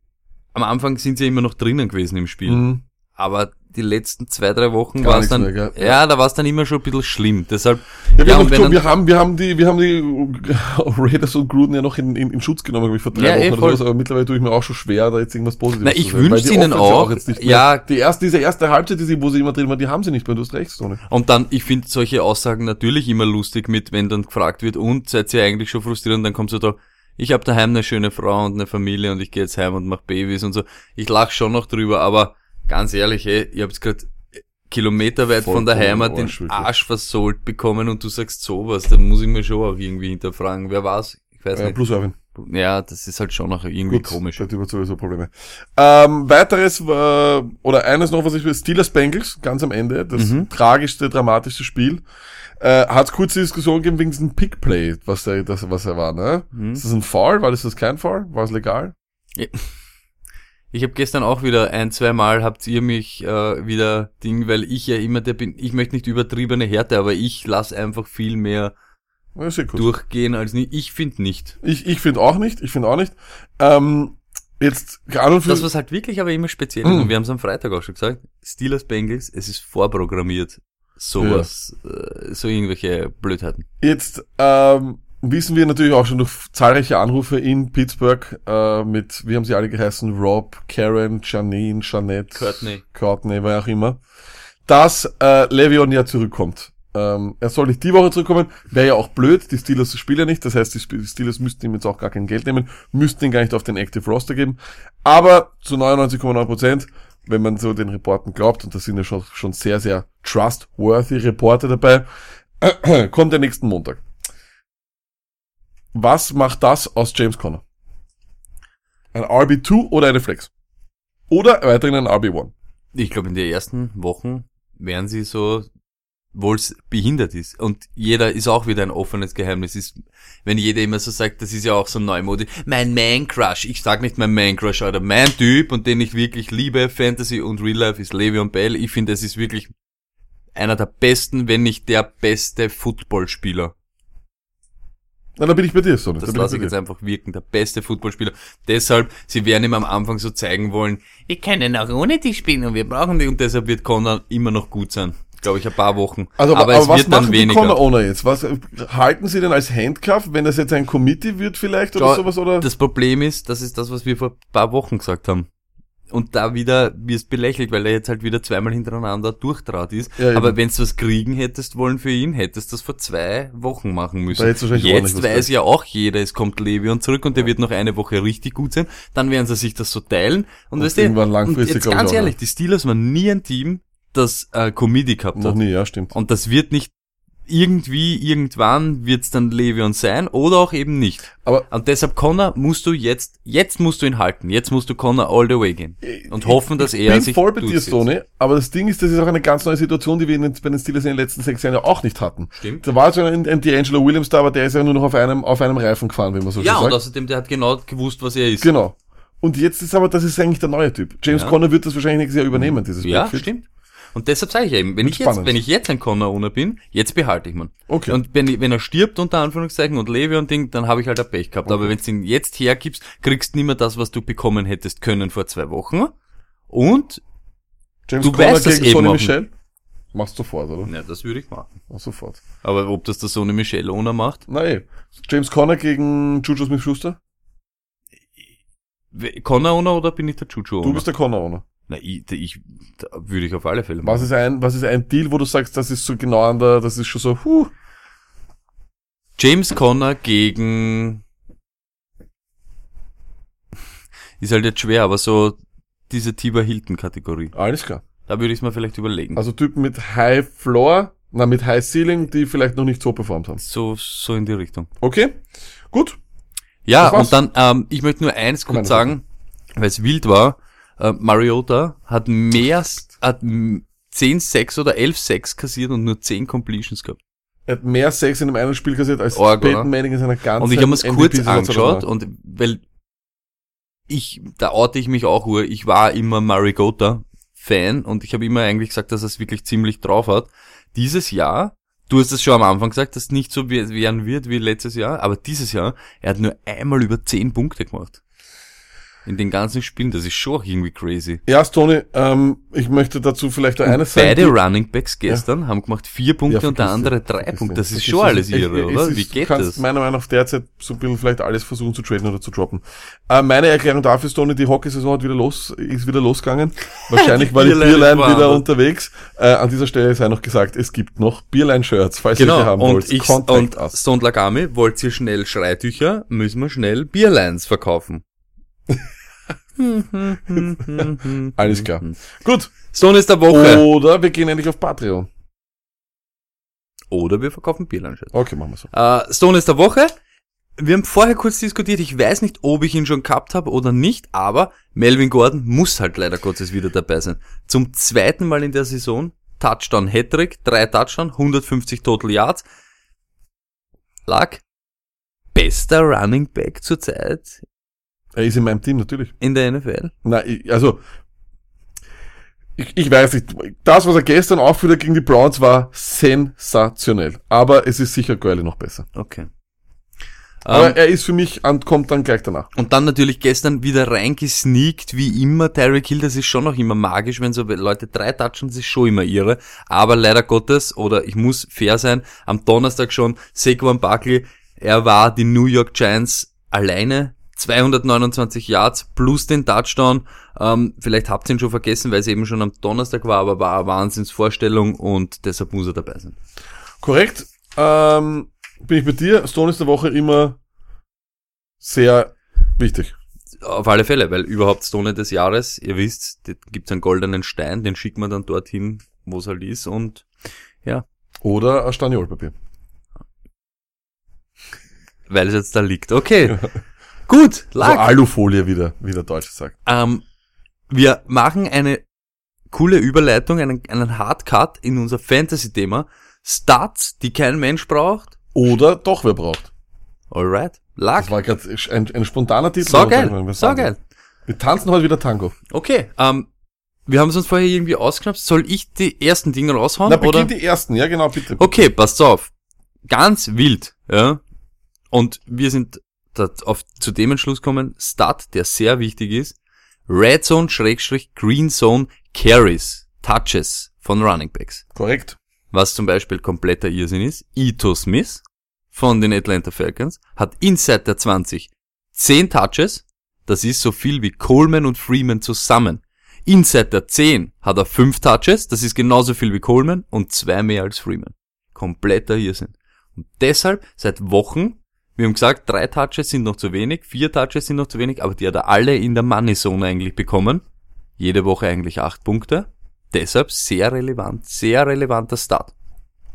am Anfang sind sie immer noch drinnen gewesen im Spiel. Mhm. Aber die letzten zwei, drei Wochen war es dann, mehr, ja, da war es dann immer schon ein bisschen schlimm. Deshalb, Ja, wir, Ja, haben dann- wir haben, wir haben die, wir haben die Raiders und Gruden ja noch in, in, in Schutz genommen, glaube ich, vor drei Ja, eh, Wochen voll. oder sowas, aber mittlerweile tue ich mir auch schon schwer, da jetzt irgendwas Positives Na, ich die ihnen auch. jetzt nicht mehr, Ja. Die erste, diese erste Halbzeit, die sie, wo sie immer drin waren, die haben sie nicht mehr, du hast recht, Toni. Und dann, ich finde solche Aussagen natürlich immer lustig mit, wenn dann gefragt wird, und seid ihr eigentlich schon frustriert? Und dann kommt so da, ich habe daheim eine schöne Frau und eine Familie und ich gehe jetzt heim und mache Babys und so. Ich lach schon noch drüber, aber ganz ehrlich, ey, ihr habt gerade kilometerweit von der Heimat den Arsch, versohlt bekommen und du sagst sowas, dann muss ich mir schon auch irgendwie hinterfragen. Wer war's? Ich weiß Äh, nicht. plus Erwin. Ja, das ist halt schon noch irgendwie Gut, komisch. darüber sowieso Probleme. Ähm, weiteres, äh, oder eines noch, was ich will, Steelers Bengals, ganz am Ende, das Mhm. tragischste, dramatischste Spiel. Äh, hat es kurze Diskussion gegeben wegen diesem Pickplay, was der, das, was er war, ne? Mhm. Ist das ein Foul? War das, das kein Foul? War es legal? Ich habe gestern auch wieder ein, zwei Mal habt ihr mich äh, wieder Ding, weil ich ja immer der bin, ich möchte nicht übertriebene Härte, aber ich lass einfach viel mehr Ja, durchgehen als nicht. Ich finde nicht. Ich, ich finde auch nicht, ich finde auch nicht. Ähm, jetzt, und für Das, was halt wirklich aber immer speziell ist, Mm. und wir haben es am Freitag auch schon gesagt, Steelers Bengals, es ist vorprogrammiert. Sowas, äh, so irgendwelche Blödheiten. Jetzt, ähm, wissen wir natürlich auch schon durch zahlreiche Anrufe in Pittsburgh äh, mit, wie haben sie alle geheißen, Rob, Karen, Janine, Jeanette, Courtney. Courtney, wer auch immer, dass äh, Le'Veon ja zurückkommt. Ähm, er soll nicht die Woche zurückkommen, wäre ja auch blöd, die Steelers spielen ja nicht, das heißt, die Steelers müssten ihm jetzt auch gar kein Geld nehmen, müssten ihn gar nicht auf den Active Roster geben, aber zu 99,9 Prozent, wenn man so den Reporten glaubt, und das sind ja schon, schon sehr, sehr trustworthy Reporte dabei, kommt der nächsten Montag. Was macht das aus James Conner? Ein RB2 oder eine Flex? Oder weiterhin ein RB1? Ich glaube, in den ersten Wochen werden sie so, wohl es behindert ist. Und jeder ist auch wieder ein offenes Geheimnis. Ist, wenn jeder immer so sagt, das ist ja auch so neumodisch. Mein Man-Crush. Ich sag nicht mein Man-Crush, oder mein Typ und den ich wirklich liebe, Fantasy und Real Life, ist Le'Veon Bell. Ich finde, es ist wirklich einer der besten, wenn nicht der beste Footballspieler. Na, da bin ich bei dir, Sonny. Das da lasse ich jetzt einfach wirken. Der beste Footballspieler. Deshalb, sie werden ihm am Anfang so zeigen wollen, wir können auch ohne dich spielen und wir brauchen dich. Und deshalb wird Conor immer noch gut sein. Glaube ich, ein paar Wochen. Also, aber, aber, aber es was wird dann machen die weniger. Conor Owner jetzt? Was halten sie denn als Handcuff, wenn das jetzt ein Committee wird vielleicht oder Schau, sowas oder? Das Problem ist, das ist das, was wir vor ein paar Wochen gesagt haben. Und da wieder wirst belächelt, weil er jetzt halt wieder zweimal hintereinander durchdraht ist. Ja. Aber wenn du was kriegen hättest wollen für ihn, hättest du das vor zwei Wochen machen müssen. Jetzt was weiß ja auch jeder, es kommt Levion zurück und der wird noch eine Woche richtig gut sein. Dann werden sie sich das so teilen. Und, Und weißt du, jetzt ganz auch, ehrlich, die Steelers waren nie ein Team, das äh, Comedy gehabt Noch hat. nie, ja, stimmt. Und das wird nicht irgendwie, irgendwann wird's dann Levion sein oder auch eben nicht. Aber Und deshalb Connor musst du jetzt, jetzt musst du ihn halten. Jetzt musst du Connor all the way gehen. Und hoffen, dass ich er bin sich voll bei dir. Sony, aber das Ding ist, das ist auch eine ganz neue Situation, die wir in den, bei den Steelers in den letzten sechs Jahren ja auch nicht hatten. Stimmt. Da war so ein, ein D'Angelo Williams da, aber der ist ja nur noch auf einem, auf einem Reifen gefahren, wenn man so Ja, schön und sagt. außerdem, der hat genau gewusst, was er ist. Genau. Und jetzt ist aber, das ist eigentlich der neue Typ. James Ja. Conner wird das wahrscheinlich nächstes Jahr übernehmen, dieses Ja, Backfield. stimmt. Und deshalb sage ich eben, wenn ich jetzt, wenn ich jetzt ein Connor Owner bin, jetzt behalte ich man. Okay. Und wenn, wenn er stirbt, unter Anführungszeichen, und lebe und Ding, dann habe ich halt ein Pech gehabt. Aber wenn du ihn jetzt hergibst, kriegst du nicht mehr das, was du bekommen hättest können vor zwei Wochen. Und, James du Conner weißt das gegen eben Sonny Michel? Machst sofort, oder? ja, das würde ich machen. Mach sofort. Aber ob das der Sonny Michel Owner macht, Na eh. James Conner gegen Juju Smith-Schuster? Connor Owner oder bin ich der Chuchu Owner? Du bist der Conner Owner. Na, ich, ich würde ich auf alle Fälle Was machen. ist ein, was ist ein Deal, wo du sagst, das ist so genau an der, das ist schon so, huh, James Conner gegen ist halt jetzt schwer, aber so diese Tiber Hilton Kategorie. alles klar. Da würde ich es mir vielleicht überlegen. Also Typen mit High Floor, na, mit High Ceiling, die vielleicht noch nicht so performt haben. so so in die Richtung. Okay? Gut. Ja, und dann ähm, ich möchte nur eins kurz sagen, weil es wild war. Äh, Mariota hat mehr hat m- 10 6 oder 11 6 kassiert und nur 10 Completions gehabt. Er hat mehr Sex in einem einen Spiel kassiert als Org, Peyton? Manning in seiner ganzen Und ich habe mir es kurz angeschaut 2009. und weil ich, da orte ich mich auch, ur, ich war immer Marigota Fan und ich habe immer eigentlich gesagt, dass er es wirklich ziemlich drauf hat. Dieses Jahr, du hast es schon am Anfang gesagt, dass es nicht so we- werden wird wie letztes Jahr, aber dieses Jahr, er hat nur einmal über 10 Punkte gemacht. In den ganzen Spielen, das ist schon irgendwie crazy. Ja, Tony, ähm, ich möchte dazu vielleicht eines sagen. Beide Running Backs gestern haben gemacht vier Punkte Ja, und der andere drei Punkte. Das ist schon es. alles Es- irre, oder? ist- Wie du geht kannst das? meiner Meinung nach derzeit so ein bisschen vielleicht alles versuchen zu traden oder zu droppen. Äh, meine Erklärung dafür ist, Tony, die Hockeysaison hat wieder los, ist wieder losgegangen. Wahrscheinlich war die Bierlein wieder unterwegs. Äh, an dieser Stelle sei noch gesagt, es gibt noch Bierlein-Shirts, falls ihr Genau, welche haben und wollt. ich Contact und us. Stone Lagami, wollt ihr schnell Schreitücher, müssen wir schnell Bierlines verkaufen. Alles klar. Gut. Stone ist der Woche. Oder wir gehen endlich auf Patreon. Oder wir verkaufen Bierlines. Okay, machen wir so. Äh, Stone ist der Woche. Wir haben vorher kurz diskutiert, ich weiß nicht, ob ich ihn schon gehabt habe oder nicht, aber Melvin Gordon muss halt leider Gottes wieder dabei sein. Zum zweiten Mal in der Saison, Touchdown Hattrick, drei Touchdown, 150 Total Yards. Lag bester Running Back zurzeit Er ist in meinem Team, natürlich. in der NFL. Ich, also, ich, ich weiß nicht. Das, was er gestern aufführte gegen die Browns, war sensationell. Aber es ist sicher Gurley noch besser. Okay. Aber Ähm, er ist für mich, an, kommt dann gleich danach. und dann natürlich gestern wieder reingesneakt, wie immer. Tyreek Hill, das ist schon noch immer magisch, wenn so Leute drei touchen, das ist schon immer irre. Aber leider Gottes, oder ich muss fair sein, am Donnerstag schon, Saquon Barkley, Er war die New York Giants alleine 229 Yards plus den Touchdown. Ähm, vielleicht habt ihr ihn schon vergessen, weil es eben schon am Donnerstag war, aber war eine Wahnsinnsvorstellung und deshalb muss er dabei sein. Korrekt. Ähm, bin ich bei dir. Stone ist der Woche immer sehr wichtig. Auf alle Fälle, weil überhaupt Stone des Jahres, ihr wisst, da gibt's einen goldenen Stein, den schickt man dann dorthin, wo es halt ist und ja, Oder ein Staniolpapier. weil es jetzt da liegt. Okay, gut, So lag. Alufolie, wie der, wie der Deutsche sagt. Ähm, wir machen eine coole Überleitung, einen, einen Hardcut in unser Fantasy-Thema. Stats, die kein Mensch braucht. Oder doch wer braucht. Alright. Lag. Das war gerade ein, ein spontaner Titel. So geil. wir, So geil. Wir tanzen heute wieder Tango. Okay. Ähm, wir haben es uns vorher irgendwie ausgeknappt. Soll ich die ersten Dinge raushauen? Na, beginn oder? die ersten. Ja, genau, bitte. Okay, passt auf. Ganz wild, ja. Und wir sind auf, zu dem Entschluss kommen, Stat, der sehr wichtig ist. Red Zone, Schrägstrich, Green Zone, Carries, Touches von Running Backs. Korrekt. Was zum Beispiel kompletter Irrsinn ist. Ito Smith von den Atlanta Falcons hat inside der 20 10 Touches. Das ist so viel wie Coleman und Freeman zusammen. Inside der 10 hat er 5 Touches. Das ist genauso viel wie Coleman und zwei mehr als Freeman. Kompletter Irrsinn. Und deshalb seit Wochen, wir haben gesagt, drei Touches sind noch zu wenig, vier Touches sind noch zu wenig, aber die hat er alle in der Money Zone eigentlich bekommen. Jede Woche eigentlich acht Punkte. Deshalb sehr relevant, sehr relevanter Start.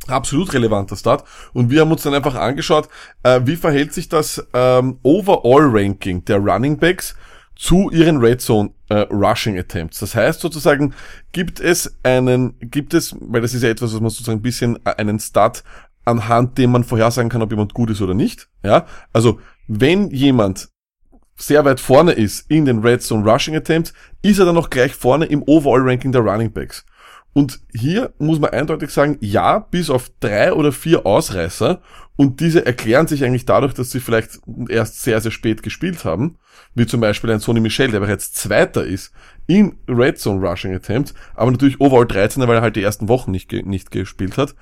Absolut relevanter Start. Und wir haben uns dann einfach angeschaut, äh, wie verhält sich das ähm, Overall-Ranking der Running Backs zu ihren Red Zone äh, Rushing Attempts. Das heißt sozusagen, gibt es einen, gibt es, weil das ist ja etwas, was man sozusagen ein bisschen äh, einen Start anhand dem man vorhersagen kann, ob jemand gut ist oder nicht. Ja, also wenn jemand sehr weit vorne ist in den Red Zone Rushing Attempts, ist er dann noch gleich vorne im Overall Ranking der Running Backs. Und hier muss man eindeutig sagen, ja, bis auf drei oder vier Ausreißer. Und diese erklären sich eigentlich dadurch, dass sie vielleicht erst sehr, sehr spät gespielt haben. Wie zum Beispiel ein Sonny Michel, der bereits Zweiter ist in Red Zone Rushing Attempt, aber natürlich Overall 13, weil er halt die ersten Wochen nicht, nicht gespielt hat.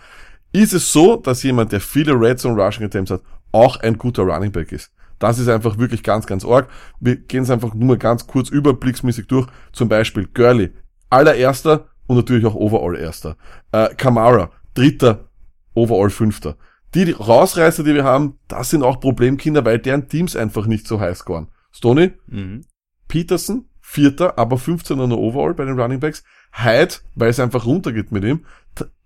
Ist es so, dass jemand, der viele Red Zone Rushing Attempts hat, auch ein guter Running Back ist? Das ist einfach wirklich ganz, ganz arg. Wir gehen es einfach nur mal ganz kurz überblicksmäßig durch. Zum Beispiel Gurley, allererster und natürlich auch Overall erster. Äh, Kamara, dritter, Overall fünfter. Die, Rausreißer, die wir haben, das sind auch Problemkinder, weil deren Teams einfach nicht so high scoren. Stoney, Mhm. Peterson, vierter, aber 15 er Overall bei den Running Backs. Hyde, weil es einfach runtergeht mit ihm,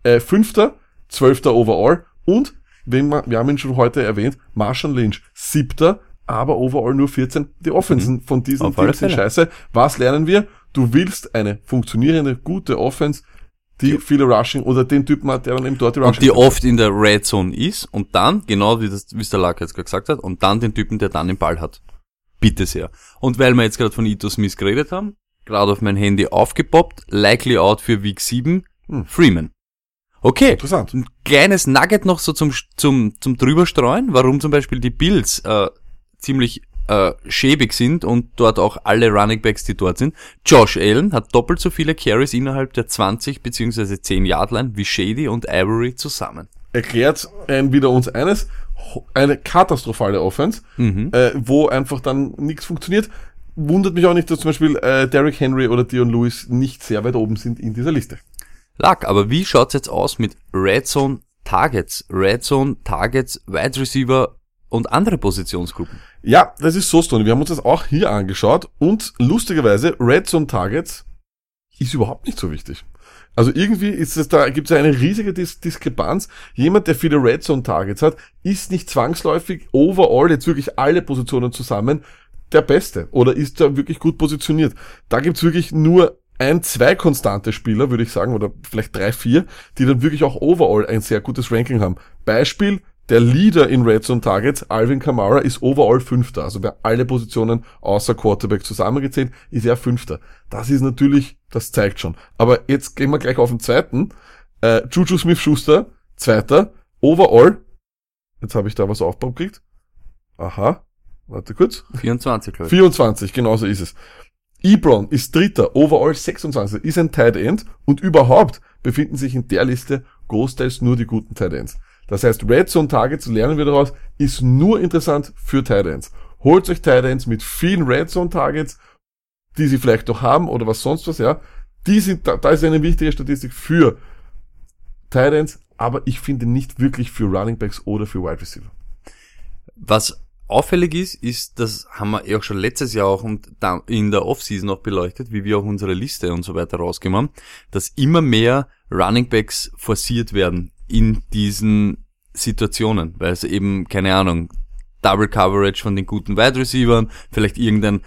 äh, fünfter, zwölfter Overall und, wenn man, wir haben ihn schon heute erwähnt, Marshall Lynch, siebter, aber Overall nur 14. Die Offensen von diesen Teams sind scheiße. Was lernen wir? Du willst eine funktionierende, gute Offense, die viele Rushing oder den Typen hat, der dann eben dort die Rushing Und die oft in der Red Zone ist und dann, genau wie das, wie es der Lack jetzt gerade gesagt hat, und dann den Typen, der dann den Ball hat. Bitte sehr. Und weil wir jetzt gerade von Ito Smith geredet haben, gerade auf mein Handy aufgepoppt, likely out für Week 7, Hm. Freeman. Okay, Interessant. ein kleines Nugget noch so zum, zum, zum drüberstreuen, warum zum Beispiel die Bills äh, ziemlich äh, schäbig sind und dort auch alle Running Backs, die dort sind. Josh Allen hat doppelt so viele Carries innerhalb der 20 bzw. 10 Yard Line wie Shady und Ivory zusammen. erklärt ein, wieder uns eines, eine katastrophale Offense, Mhm. äh, wo einfach dann nichts funktioniert. Wundert mich auch nicht, dass zum Beispiel äh, Derrick Henry oder Dion Lewis nicht sehr weit oben sind in dieser Liste. Lag, aber wie schaut's jetzt aus mit Red Zone Targets, Red Zone Targets, Wide Receiver und andere Positionsgruppen? Ja, das ist so, Stoney. Wir haben uns das auch hier angeschaut und lustigerweise Red Zone Targets ist überhaupt nicht so wichtig. Also irgendwie ist es da, gibt es eine riesige Dis Diskrepanz. Jemand, der viele Red Zone Targets hat, ist nicht zwangsläufig overall jetzt wirklich alle Positionen zusammen der Beste oder ist da wirklich gut positioniert. Da gibt's wirklich nur ein, zwei konstante Spieler, würde ich sagen, oder vielleicht drei, vier, die dann wirklich auch overall ein sehr gutes Ranking haben. Beispiel, der Leader in Red Zone Targets, Alvin Kamara, ist overall Fünfter. Also bei alle Positionen außer Quarterback zusammengezählt, ist er Fünfter. Das ist natürlich, das zeigt schon. Aber jetzt gehen wir gleich auf den zweiten. Äh, Juju Smith-Schuster, Zweiter. Overall, jetzt habe ich da was aufgekriegt. Aha, warte kurz. 24, glaube ich. 24, genauso ist es. Ebron ist Dritter, overall 26, ist ein Tight End und überhaupt befinden sich in der Liste großteils nur die guten Tight Ends. Das heißt, Red Zone Targets, lernen wir daraus, ist nur interessant für Tight Ends. Holt euch Tight Ends mit vielen Red Zone Targets, die sie vielleicht noch haben oder was sonst was, ja. Die sind, da, da ist eine wichtige Statistik für Tight Ends, aber ich finde nicht wirklich für Running Backs oder für Wide Receiver. Was auffällig ist, ist, das haben wir ja auch schon letztes Jahr auch und in der Offseason noch beleuchtet, wie wir auch unsere Liste und so weiter rausgemacht, dass immer mehr Running Backs forciert werden in diesen Situationen, weil es eben, keine Ahnung, Double Coverage von den guten Wide Receivern, vielleicht irgendein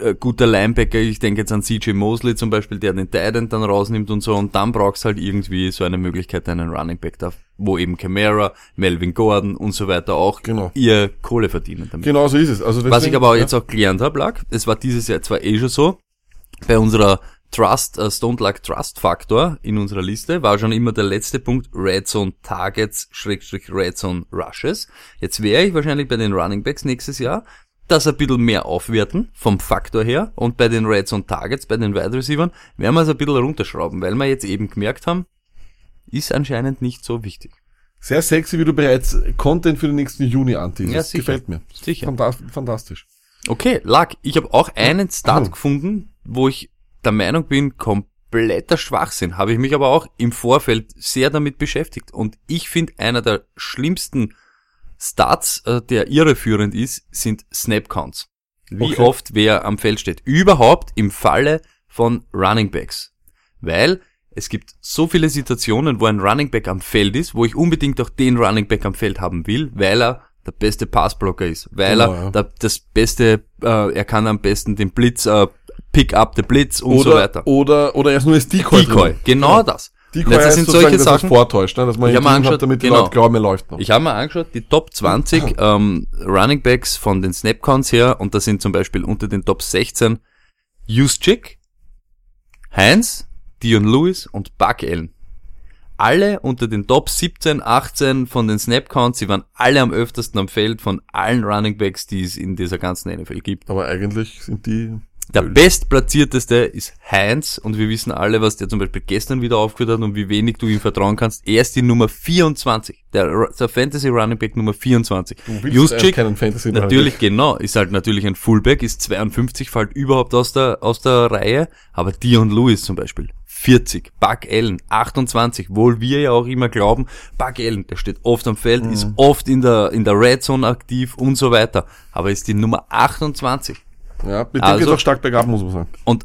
äh, guter Linebacker, ich denke jetzt an CJ Mosley zum Beispiel, der den Titan dann rausnimmt und so, und dann brauchst halt irgendwie so eine Möglichkeit, einen Running Back da, wo eben Camara, Melvin Gordon und so weiter auch Genau. ihr Kohle verdienen damit. Genau so ist es. Also Was deswegen- ich aber auch ja. jetzt auch gelernt habe, lag, es war dieses Jahr zwar eh schon so, bei unserer Trust, äh, Stone Luck Trust Factor in unserer Liste war schon immer der letzte Punkt Red Zone Targets, Schrägstrich Red Zone Rushes. Jetzt wäre ich wahrscheinlich bei den Running Backs nächstes Jahr das ein bisschen mehr aufwerten vom Faktor her und bei den Red Zone Targets, bei den Wide Receivers, werden wir es ein bisschen runterschrauben, weil wir jetzt eben gemerkt haben, ist anscheinend nicht so wichtig. Sehr sexy, wie du bereits Content für den nächsten Juni anteasest. Ja, sicher. Gefällt mir. Sicher. Fantas- Fantastisch. Okay, Lack, ich habe auch einen Start Oh. gefunden, wo ich der Meinung bin, kompletter Schwachsinn. Habe ich mich aber auch im Vorfeld sehr damit beschäftigt. Und ich finde, einer der schlimmsten Starts, äh, der irreführend ist, sind Snap Counts. Wie Okay. oft wer am Feld steht. Überhaupt im Falle von Running Backs. Weil es gibt so viele Situationen, wo ein Running Back am Feld ist, wo ich unbedingt auch den Running Back am Feld haben will, weil er der beste Passblocker ist, weil Genau, er ja. der, das beste, äh, er kann am besten den Blitz, äh, pick up the Blitz und oder, so weiter. Oder, oder erst nur als Decoy. Decoy, drin. genau das. Decoy das sind solche Sachen. vortäuscht, ne? dass man Ich hab angeschaut, damit die genau. Leute glauben, er läuft noch. Ich habe mir angeschaut, die Top 20 ähm, Running Backs von den Snapcounts her und da sind zum Beispiel unter den Top 16 Juszczyk, Heinz, Dion Lewis und Buck Allen. Alle unter den Top 17, 18 von den Snapcounts, sie waren alle am öftersten am Feld von allen Running Backs, die es in dieser ganzen NFL gibt. Aber eigentlich sind die, Der bestplatzierteste ist Heinz und wir wissen alle, was der zum Beispiel gestern wieder aufgeführt hat und wie wenig du ihm vertrauen kannst. Er ist die Nummer 24, der, der Fantasy Running Back Nummer 24. du willst Juszczyk, keinen Fantasy natürlich genau, ist halt natürlich ein Fullback, ist 52, fällt überhaupt aus der, aus der Reihe, aber Dion Lewis zum Beispiel. 40, Buck Allen, 28, wohl wir ja auch immer glauben, Buck Allen, der steht oft am Feld, ist Mhm. oft in der, in der Red Zone aktiv und so weiter, aber ist die Nummer 28. Ja, mit dem Also- geht auch stark bergab, muss man sagen. Und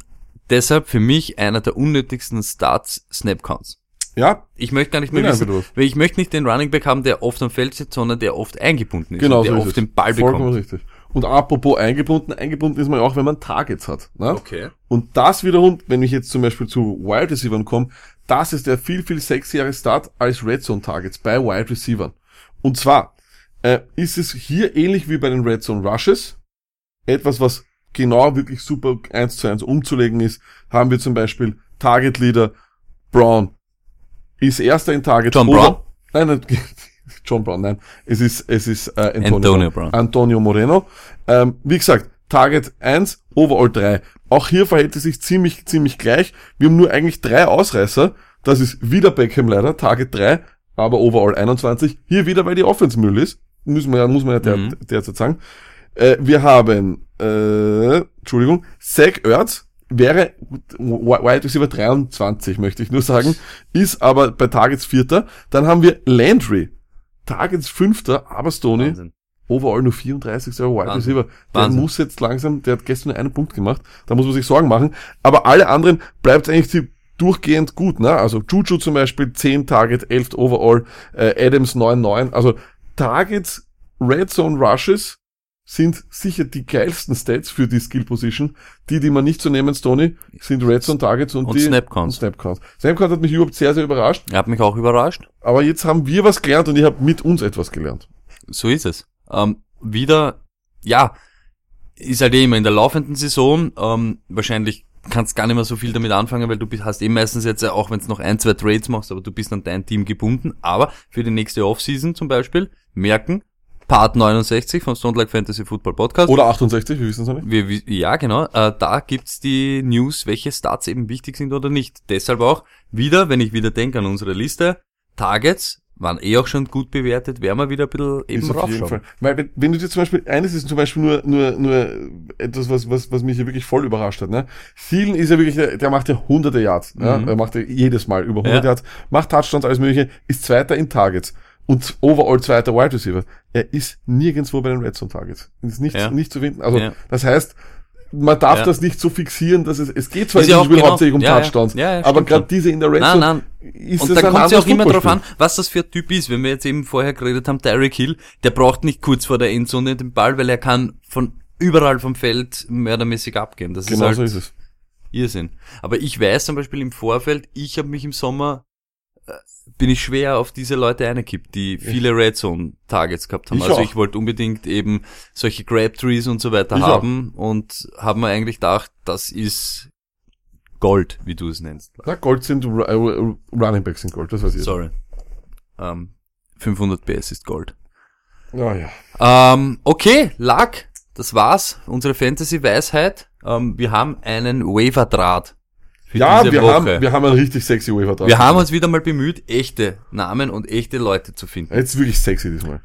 deshalb für mich einer der unnötigsten Starts Snapcounts. Ja, Ich möchte gar nicht mehr wissen, weil ich möchte nicht den Running Back haben, der oft am Feld sitzt, sondern der oft eingebunden ist genau und der so oft ist es. den Ball Vollkommen bekommt. richtig. Und apropos eingebunden, eingebunden ist man ja auch, wenn man Targets hat. Ne? Okay. Und das wiederum, wenn ich jetzt zum Beispiel zu Wide Receivern komme, das ist der viel, viel sexyere Start als Red Zone Targets bei Wide Receivern. Und zwar äh, ist es hier ähnlich wie bei den Red Zone Rushes. Etwas, was genau wirklich super eins zu eins umzulegen ist, haben wir zum Beispiel Target Leader Brown. Ist erster in Target. John Brown? Nein, nein, John Brown, nein. Es ist, es ist äh, Antonio, Antonio Brown. Antonio Moreno. Ähm, wie gesagt, Target 1, Overall 3. Auch hier verhält es sich ziemlich, ziemlich gleich. Wir haben nur eigentlich drei Ausreißer. Das ist wieder Beckham leider, Target 3, aber Overall 21. Hier wieder, weil die Offense Müll ist. Muss man ja, muss man ja der, Mhm. derzeit sagen. Äh, wir haben, äh, Entschuldigung, Zach Ertz wäre Wide Receiver 23, möchte ich nur sagen, ist aber bei Targets Vierter. Dann haben wir Landry, Targets Fünfter, aber Stoney, Wahnsinn. overall nur 34. Wide Wahnsinn. Receiver. Der Wahnsinn. muss jetzt langsam, der hat gestern nur einen Punkt gemacht, da muss man sich Sorgen machen. Aber alle anderen bleibt eigentlich die- durchgehend gut, ne? Also Juju zum Beispiel 10 Target, 11 overall, äh, Adams 9-9. Also Targets, Red Zone Rushes sind sicher die geilsten Stats für die Skill Position. Die, die man nicht zu nehmen, Stoney, sind Red Zone Targets und, Und die Snap Counts. und Snap Counts. Snap Count hat mich überhaupt sehr, sehr überrascht. Er hat mich auch überrascht. Aber jetzt haben wir was gelernt und ich habe mit uns etwas gelernt. So ist es. Ähm, wieder, ja, ist halt eh immer in der laufenden Saison, ähm, wahrscheinlich kannst gar nicht mehr so viel damit anfangen, weil du bist, hast eh meistens jetzt, auch wenn es noch ein, zwei Trades machst, aber du bist an dein Team gebunden. Aber für die nächste Offseason zum Beispiel merken, Part 69 vom Stone Like Fantasy Football Podcast. Oder 68, wir wissen es noch nicht. Wir, wi- ja, genau. Äh, da gibt's die News, welche Starts eben wichtig sind oder nicht. Deshalb auch wieder, wenn ich wieder denke an unsere Liste, Targets, waren eh auch schon gut bewertet, werden wir wieder ein bisschen eben Ist auf jeden raufschauen. Fall. Weil wenn, wenn du dir zum Beispiel, eines ist zum Beispiel nur, nur, nur etwas, was, was, was mich hier wirklich voll überrascht hat. Ne? Thielen ist ja wirklich, der, der macht ja hunderte Yards. Ja? Er macht ja jedes Mal über 100 Ja. Yards, macht Touchdowns, alles mögliche, ist Zweiter in Targets und overall zweiter Wide Receiver. Er ist nirgendwo bei den Red Zone Targets. Ist nicht, Ja. nicht zu finden. Also, Ja. das heißt, man darf Ja. das nicht so fixieren, dass es, es geht zwar Ist in diesem Spiel genau- hauptsächlich um ja. Touchdowns, Ja, aber gerade diese in der Red Nein, Zone nein. ist Und dann kommt es ja auch immer darauf an, was das für ein Typ ist. Wenn wir jetzt eben vorher geredet haben, Tyreek Hill, der braucht nicht kurz vor der Endzone den Ball, weil er kann von überall vom Feld mördermäßig abgehen. Das Genau ist so halt ist es. Irrsinn. Aber ich weiß zum Beispiel im Vorfeld, ich habe mich im Sommer, bin ich schwer auf diese Leute eingekippt, die viele Red Zone Targets gehabt haben. Ich also auch. ich wollte unbedingt eben solche Grab Trees und so weiter Ich haben und haben mir eigentlich gedacht, das ist Gold, wie du es nennst. Na, Gold sind, äh, Running Backs sind Gold, das weiß ich. Sorry. Ähm, 500 PS ist Gold. Ja, ja. Ähm, okay, Lack, das war's. Unsere Fantasy-Weisheit. Ähm, wir haben einen Waiver-Draht Ja, wir Woche. haben, wir haben einen richtig sexy Waiver drauf. Wir haben uns wieder mal bemüht, echte Namen und echte Leute zu finden. Jetzt wirklich sexy diesmal.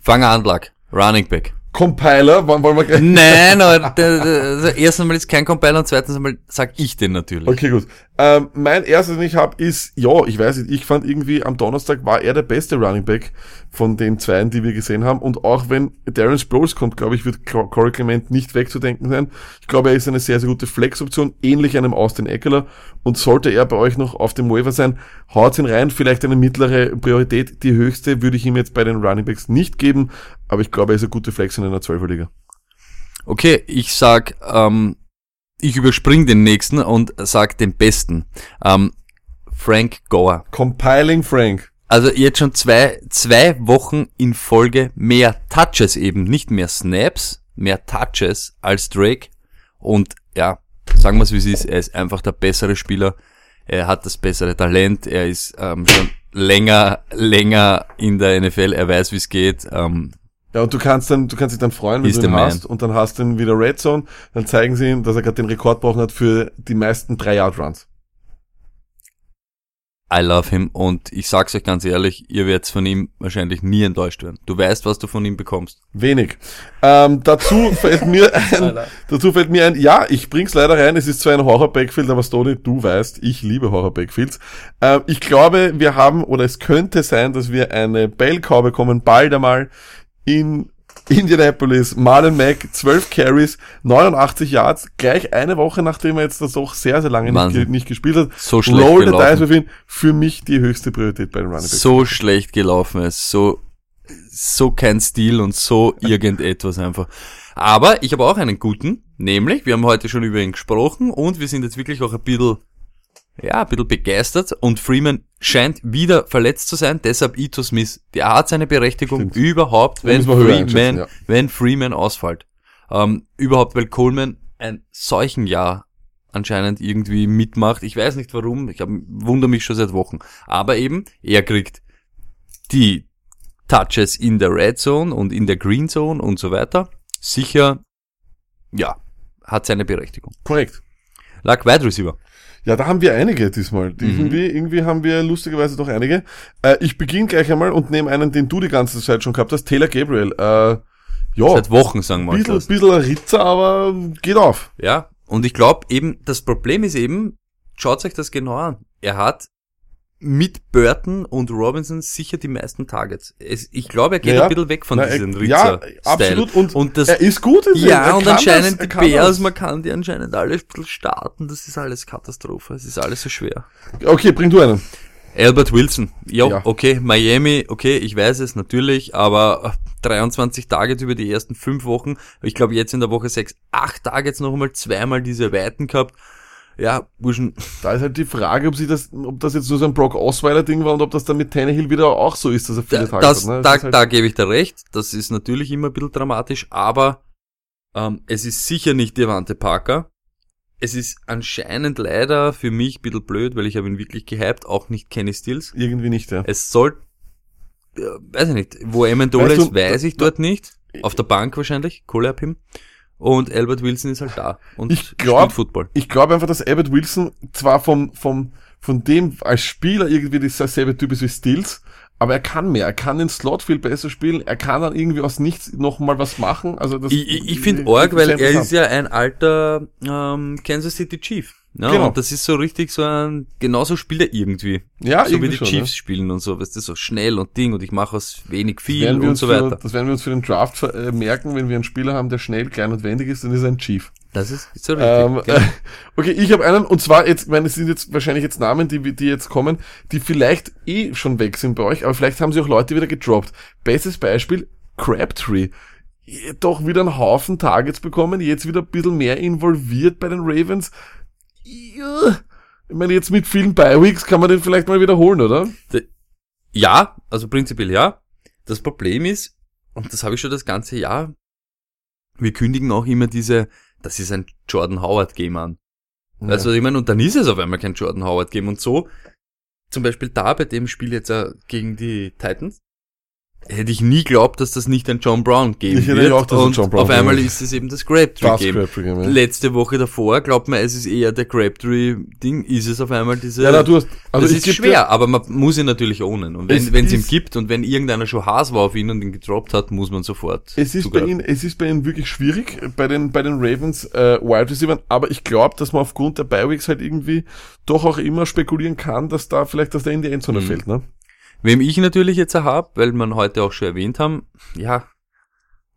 Fang an, Lack. Running Back. Compiler, wollen, wollen wir gleich. Nein, also erstens einmal ist kein Compiler und zweitens einmal sag ich den natürlich. Okay, gut. Ähm, mein erstes, den ich habe, ist, ja, ich weiß nicht, ich fand irgendwie am Donnerstag war er der beste Running Back von den zweien, die wir gesehen haben. Und auch wenn Darren Sproles kommt, glaube ich, wird Co- Corey Clement nicht wegzudenken sein. Ich glaube, er ist eine sehr, sehr gute Flex-Option, ähnlich einem Austin Eckler. Und sollte er bei euch noch auf dem Waiver sein, haut ihn rein, vielleicht eine mittlere Priorität. Die höchste würde ich ihm jetzt bei den Running Backs nicht geben, aber ich glaube, er ist eine gute Flex in einer 12er-Liga. Okay, ich sag, ähm, ich überspring den nächsten und sag den besten. Ähm, Frank Gore. Compiling Frank. Also jetzt schon zwei, zwei Wochen in Folge mehr Touches eben, nicht mehr Snaps, mehr Touches als Drake. Und ja, sagen wir es wie es ist, er ist einfach der bessere Spieler. Er hat das bessere Talent, er ist ähm, schon länger, länger in der NFL, er weiß wie es geht. Ähm, Ja, und du kannst dann, du kannst dich dann freuen, wenn du ihn man. hast und dann hast du ihn wieder Red Zone, dann zeigen sie ihm, dass er gerade den Rekord gebrochen hat für die meisten 3-Yard-Runs. I love him und ich sag's euch ganz ehrlich, ihr werdet von ihm wahrscheinlich nie enttäuscht werden. Du weißt, was du von ihm bekommst. Wenig. Ähm, dazu fällt mir ein, dazu fällt mir ein, ja, ich bring's leider rein, es ist zwar ein Horror-Backfield, aber Stoney, du weißt, ich liebe Horror-Backfields. Ähm, ich glaube, wir haben, oder es könnte sein, dass wir eine Bell-Cow bekommen, bald einmal in Indianapolis, Marlon Mack, 12 Carries, 89 Yards, gleich eine Woche, nachdem er jetzt das doch sehr, sehr lange nicht, nicht gespielt hat. So schlecht Roll the gelaufen. dice with ihn. Für mich die höchste Priorität bei den Running Backs. So schlecht gelaufen ist, so, so kein Stil und so irgendetwas einfach. Aber ich habe auch einen guten, nämlich, wir haben heute schon über ihn gesprochen und wir sind jetzt wirklich auch ein bisschen, ja, ein bisschen begeistert und Freeman scheint wieder verletzt zu sein, deshalb Ito Smith, der hat seine Berechtigung Stimmt. überhaupt, wenn Freeman, ja. wenn Freeman ausfällt. Ähm, überhaupt, weil Coleman ein solchen Jahr anscheinend irgendwie mitmacht. Ich weiß nicht warum, ich hab, wundere mich schon seit Wochen. Aber eben, er kriegt die Touches in der Red Zone und in der Green Zone und so weiter. Sicher, ja, hat seine Berechtigung. Korrekt. Lag Wide Receiver. Ja, da haben wir einige diesmal. Mhm. Irgendwie, irgendwie haben wir lustigerweise doch einige. Äh, ich beginne gleich einmal und nehme einen, den du die ganze Zeit schon gehabt hast, Taylor Gabriel. Äh, ja, Seit Wochen, sagen wir bisschen, das. bisschen ein Ritzer, aber geht auf. Ja, und ich glaube eben, das Problem ist eben, schaut euch das genau an. Er hat mit Burton und Robinson sicher die meisten Targets. Es, ich glaube, er geht Ja, ja. ein bisschen weg von Na, diesem ja, Ritzer-Style. absolut. Und, Und das, er ist gut in ja, und anscheinend das, die Bears, das. man kann die anscheinend alle ein bisschen starten. Das ist alles Katastrophe. Es ist alles so schwer. Okay, bring du einen. Albert Wilson. Jo, Ja. okay. Miami, okay, ich weiß es natürlich, aber 23 Targets über die ersten fünf Wochen. Ich glaube jetzt in der Woche 6, 8 Targets noch einmal, zweimal diese Weiten gehabt. Ja, Burschen, Da ist halt die Frage, ob sie das, ob das jetzt nur so ein Brock Osweiler Ding war und ob das dann mit Tannehill wieder auch so ist, dass er viele da, Tage das, hat. Ne? da, ist halt, da gebe ich dir recht. Das ist natürlich immer ein bisschen dramatisch, aber ähm, es ist sicher nicht Devante Parker. Es ist anscheinend leider für mich ein bisschen blöd, weil ich habe ihn wirklich gehypt, auch nicht Kenny Stills. irgendwie nicht, ja. Es soll, äh, weiß ich nicht, wo Amendola Weißt du, ist, weiß ich da- dort nicht. Auf der Bank wahrscheinlich, Kohle ab ihm. Und Albert Wilson ist halt da und Ich glaub- spielt Football. Ich glaube einfach, dass Abbott Wilson zwar vom, vom, von dem als Spieler irgendwie dasselbe Typ ist wie Stills, aber er kann mehr. Er kann den Slot viel besser spielen. Er kann dann irgendwie aus nichts nochmal was machen. Also das Ich, ich, ich finde arg, weil er ist ja ein alter ähm, Kansas City Chief. Ne? Genau. Und das ist so richtig so ein, genauso spielt er irgendwie. Ja, so wie irgendwie die schon, Chiefs spielen und so, weißt du, so schnell und Ding und ich mache aus wenig viel und so für, weiter. das werden wir uns für den Draft äh, merken, wenn wir einen Spieler haben, der schnell, klein und wendig ist, dann ist er ein Chief. Das ist so richtig. Ähm, genau. okay, ich habe einen, und zwar jetzt, ich meine, es sind jetzt wahrscheinlich jetzt Namen, die, die jetzt kommen, die vielleicht eh schon weg sind bei euch, aber vielleicht haben sie auch Leute wieder gedroppt. Bestes Beispiel, Crabtree. Doch wieder einen Haufen Targets bekommen, jetzt wieder ein bisschen mehr involviert bei den Ravens. Ja. Ich meine, jetzt mit vielen Bi-Weeks kann man den vielleicht mal wiederholen, oder? Ja, also prinzipiell ja. Das Problem ist, und das habe ich schon das ganze Jahr, wir kündigen auch immer diese, das ist ein Jordan Howard Game an. Weißt du, was ich meine? Und dann ist es auf einmal kein Jordan Howard Game. Und so, zum Beispiel da bei dem Spiel jetzt äh, gegen die Titans, hätte ich nie glaubt, dass das nicht ein John Brown Game Ich hätte wird. auch, dass und John Brown auf einmal ist es eben das Crabtree Das Game. Crabtree-Game, ja. Letzte Woche davor glaubt man, es ist eher der Crabtree-Ding, ist es auf einmal diese... Ja, na, du hast, also das ist schwer, aber man muss ihn natürlich ownen. Und wenn es ihm gibt und wenn irgendeiner schon Haas war auf ihn und ihn gedroppt hat, muss man sofort. Es ist bei zugreifen. ihnen, es ist bei ihnen wirklich schwierig, bei den, bei den Ravens, äh, Wide Receivers, aber ich glaube, dass man aufgrund der Bi-Weeks halt irgendwie doch auch immer spekulieren kann, dass da vielleicht, dass der in die Endzone Mhm. fällt, ne? Wem ich natürlich jetzt hab, weil man heute auch schon erwähnt haben, ja,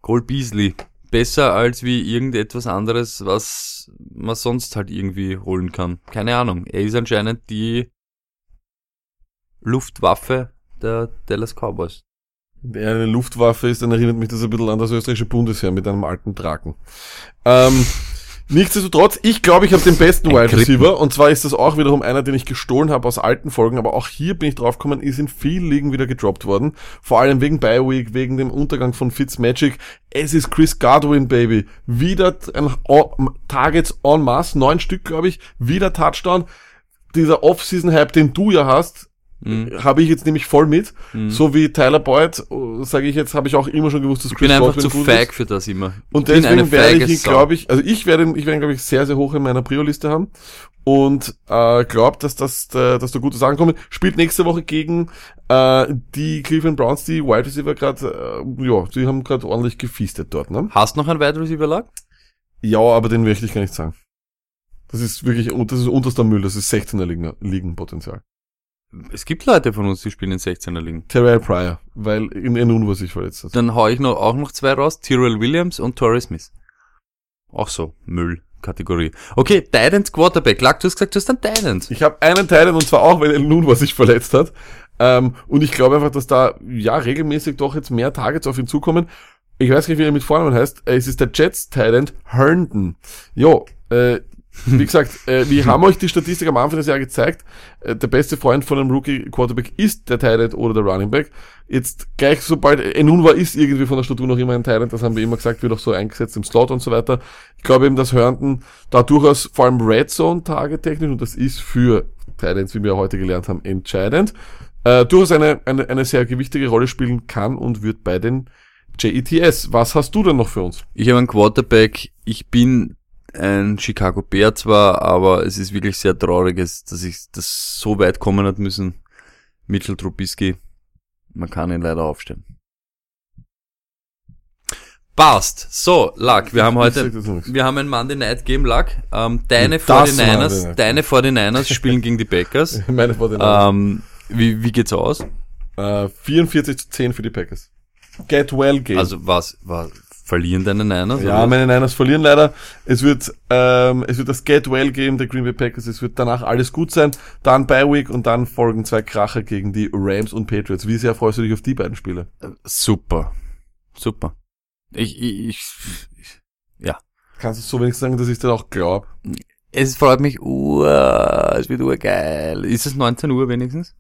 Cole Beasley. Besser als wie irgendetwas anderes, was man sonst halt irgendwie holen kann. Keine Ahnung. Er ist anscheinend die Luftwaffe der Dallas Cowboys. Der eine Luftwaffe ist, dann erinnert mich das ein bisschen an das österreichische Bundesheer mit einem alten Draken. Ähm, nichtsdestotrotz, ich glaube, ich habe den besten Wide. Receiver und zwar ist das auch wiederum einer, den ich gestohlen habe aus alten Folgen, aber auch hier bin ich drauf gekommen, ist in vielen Ligen wieder gedroppt worden. Vor allem wegen Bye Week, wegen dem Untergang von Fitzmagic. Es ist Chris Godwin, Baby. Wieder ein Targets en masse, neun Stück, glaube ich, wieder Touchdown. Dieser Off-Season-Hype, den du ja hast, Mhm. habe ich jetzt nämlich voll mit. Mhm. So wie Tyler Boyd, sage ich jetzt, habe ich auch immer schon gewusst, dass Ich bin Chris einfach Godwin zu ist. für das immer. Und ich deswegen werde ich ihn, glaube ich, also ich werde ihn, ich werde ihn, glaube ich, sehr, sehr hoch in meiner Prio-Liste haben. Und äh, glaube, dass das, äh, dass da gute Sachen kommen. Spielt nächste Woche gegen äh, die Cleveland Browns, die Wide Receiver gerade, äh, ja, die haben gerade ordentlich gefeastet dort, ne? Hast noch ein Wide Receiver Lag? Ja, aber den möchte ich gar nicht sagen. Das ist wirklich, das ist unterster Müll, das ist 16er Ligen, Ligenpotenzial. Es gibt Leute von uns, die spielen in 16er Ligen. Terrell Pryor, weil in Enun was ich verletzt hat. Dann hau ich noch, auch noch zwei raus. Tyrell Williams und Torrey Smith. Auch so. Müll-Kategorie. Okay, Titans Quarterback. Lack, du hast gesagt, du hast einen Titans. Ich habe einen Teil und zwar auch, weil El Nun was sich verletzt hat. Ähm, und ich glaube einfach, dass da ja regelmäßig doch jetzt mehr Targets auf ihn zukommen. Ich weiß nicht, wie er mit Vornamen heißt. Es ist der Jets Talent Herndon. Jo, äh, wie gesagt, äh, wir haben euch die Statistik am Anfang des Jahres gezeigt. Äh, der beste Freund von einem Rookie Quarterback ist der Talent oder der Running Back. Jetzt gleich sobald Enunwa ist irgendwie von der Statur noch immer ein Talent, das haben wir immer gesagt, wird auch so eingesetzt im Slot und so weiter. Ich glaube eben, dass Herndon da durchaus vor allem Red Zone Target technisch und das ist für Titans, wie wir heute gelernt haben, entscheidend, äh, durchaus eine, eine, eine sehr gewichtige Rolle spielen kann und wird bei den JETS. Was hast du denn noch für uns? Ich habe einen Quarterback. Ich bin ein Chicago Bear zwar, aber es ist wirklich sehr traurig, dass ich das so weit kommen hat müssen. Mitchell Trubisky. Man kann ihn leider aufstellen. Passt. So, Luck, wir haben heute, wir haben ein Monday Night Game, Luck. Ähm, deine Das Monday 49ers, Night. deine 49ers spielen gegen die Packers. Meine vor den Ähm, wie, wie geht's aus? äh, 44 zu 10 für die Packers. Get well game. Also was, was verlieren deine Niners? ja, oder? meine Niners verlieren leider. Es wird, ähm, es wird das Get well game der Green Bay Packers. Es wird danach alles gut sein. Dann Bye Week und dann folgen zwei Kracher gegen die Rams und Patriots. Wie sehr freust du dich auf die beiden Spiele? Super. Super. Ich, ich, ich, ich ja. Kannst du so wenig sagen, dass ich dir auch glaub? Es freut mich, ur, es wird urgeil. Ist es 19 Uhr wenigstens?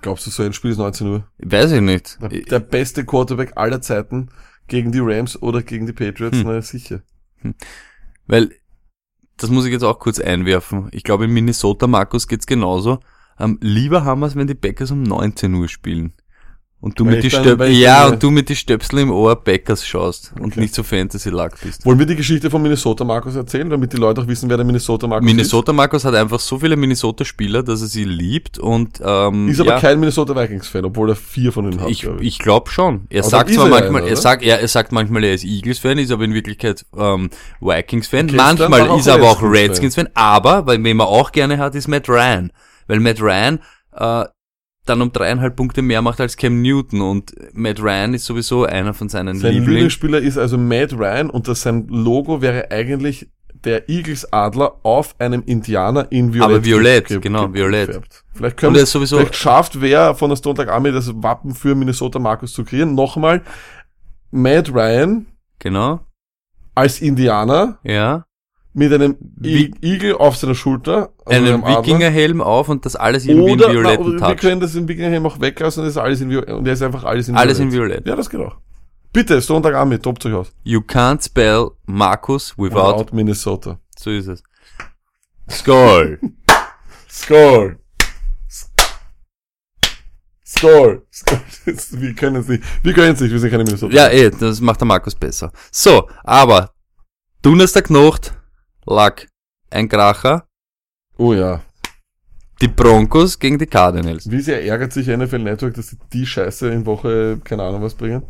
Glaubst du, so ein Spiel ist 19 Uhr? Weiß ich nicht. Der, der beste Quarterback aller Zeiten gegen die Rams oder gegen die Patriots? Hm. Na sicher. Weil, das muss ich jetzt auch kurz einwerfen. Ich glaube, in Minnesota, Markus, geht's genauso. Ähm, lieber haben wir es, wenn die Packers um 19 Uhr spielen. Und du Weil mit die ja, und du mit die Stöpsel im Ohr Backers schaust und Okay. nicht so Fantasy-Lack bist. Wollen wir die Geschichte von Minnesota Markus erzählen, damit die Leute auch wissen, wer der Minnesota Markus Minnesota Markus hat einfach so viele Minnesota-Spieler, dass er sie liebt und ähm, ist? Ist aber ja, kein Minnesota Vikings-Fan, obwohl er vier von ihnen hat. ich, glaub ich glaube schon. Er Aber sagt zwar ist er manchmal, einer, er sagt, er, er sagt manchmal, er ist Eagles-Fan, ist aber in Wirklichkeit ähm, Vikings-Fan. Okay, manchmal ist er aber auch. Redskins-Fan. Aber, weil wen man auch gerne hat, ist Matt Ryan. Weil Matt Ryan äh, dann um dreieinhalb Punkte mehr macht als Cam Newton und Matt Ryan ist sowieso einer von seinen Sein Lieblingen. Lieblingsspieler ist also Matt Ryan und das sein Logo wäre eigentlich der Eagles-Adler auf einem Indianer in Violett. Aber Violett, ge- genau, ge- Violett. Vielleicht können Und sowieso- vielleicht schafft wer von der Stone Tag Army das Wappen für Minnesota Markus zu kreieren. Nochmal, Matt Ryan Genau, als Indianer ja. Mit einem I Igel auf seiner Schulter, also einem. Wikingerhelm auf und das alles irgendwie Oder, in na, violetten wir Touch. können das im Wikingerhelm auch weglassen, das ist alles in Violett. Und der ist einfach alles in Alles in Violett. Violett. Ja, das geht auch. Bitte, Stone Tag Army, tobt euch aus. You can't spell Markus without, Without Minnesota. so ist es. Skull. Score! Score! Score. Wir können es nicht. Wir können es nicht, wir sind keine Minnesota. Ja, eh, das macht der Markus besser. So, aber Donnerstagnacht lag ein Kracher, Oh ja. die Broncos gegen die Cardinals. Wie sehr ärgert sich NFL Network, dass sie die Scheiße in Woche, keine Ahnung was bringen?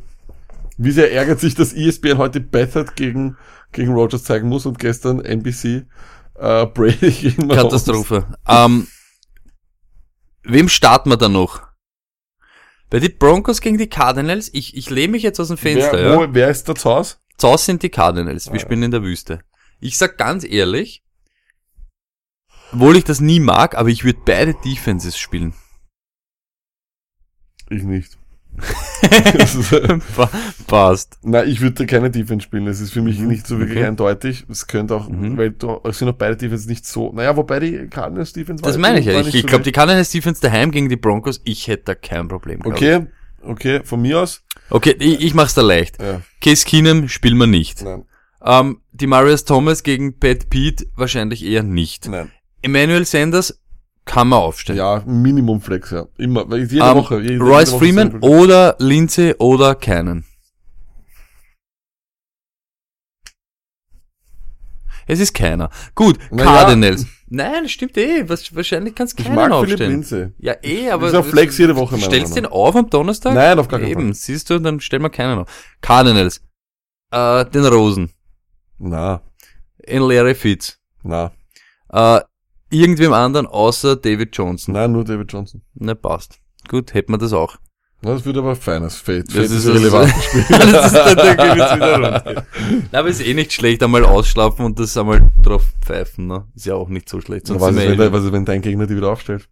Wie sehr ärgert sich, dass ESPN heute Bethard gegen, gegen Rogers zeigen muss und gestern NBC äh, Brady gegen Mahomes. Katastrophe. Ähm, wem starten wir da noch? Bei die Broncos gegen die Cardinals, ich, ich lehne mich jetzt aus dem Fenster, Wer, ja. wo, wer ist da zu Hause? Zaus sind die Cardinals. Wir Ah, ja. spielen in der Wüste. Ich sag ganz ehrlich, obwohl ich das nie mag, aber ich würde beide Defenses spielen. Ich nicht. Das ist, Pa- Passt. Na, ich würde keine Defense spielen. Das ist für mich Mhm, nicht so wirklich okay. eindeutig. Es könnte auch, Mhm. weil du, es sind auch beide Defense nicht so. Naja, wobei die Cardinals Defense Das meine ich ja. Ich, ich so glaube, die. Cardinals Defense daheim gegen die Broncos, ich hätte da kein Problem. Okay, okay, von mir aus. Ich. Okay, ich, ich mach's da leicht. Ja, Case Keenum spielen wir nicht. nein, Ähm, die Marius Thomas gegen Pat Pete wahrscheinlich eher nicht. nein. Emmanuel Sanders kann man aufstellen. Ja, Minimum Flex, ja. Immer, jede Ähm, Woche. Jede, Royce jede Woche Freeman oder Lindsay oder Cannon. Es ist keiner. Gut, Na Cardinals. Nein, stimmt eh. Was, wahrscheinlich kannst du keinen mag Philipp aufstellen. Lindsay. Ja, eh, aber. Ist auf Flex jede Woche, meiner Stellst den auf am Donnerstag? Nein, auf gar keinen Eben, Fall. siehst du, dann stellen wir keinen auf. Cardinals. Äh, den Rosen. Na, In Larry Fitz. na, Äh, irgendwem anderen außer David Johnson. nein, nur David Johnson. Ne, passt. Gut, hätten wir das auch. Na, das wird aber feines Fate. Das Fate ist ist das- relevant. das ist dann Gewitz wieder. Na, aber ist eh nicht schlecht, einmal ausschlafen und das einmal drauf pfeifen, ne? Ist ja auch nicht so schlecht. Was ist, wenn, eh- was ist, wenn dein Gegner die wieder aufstellt?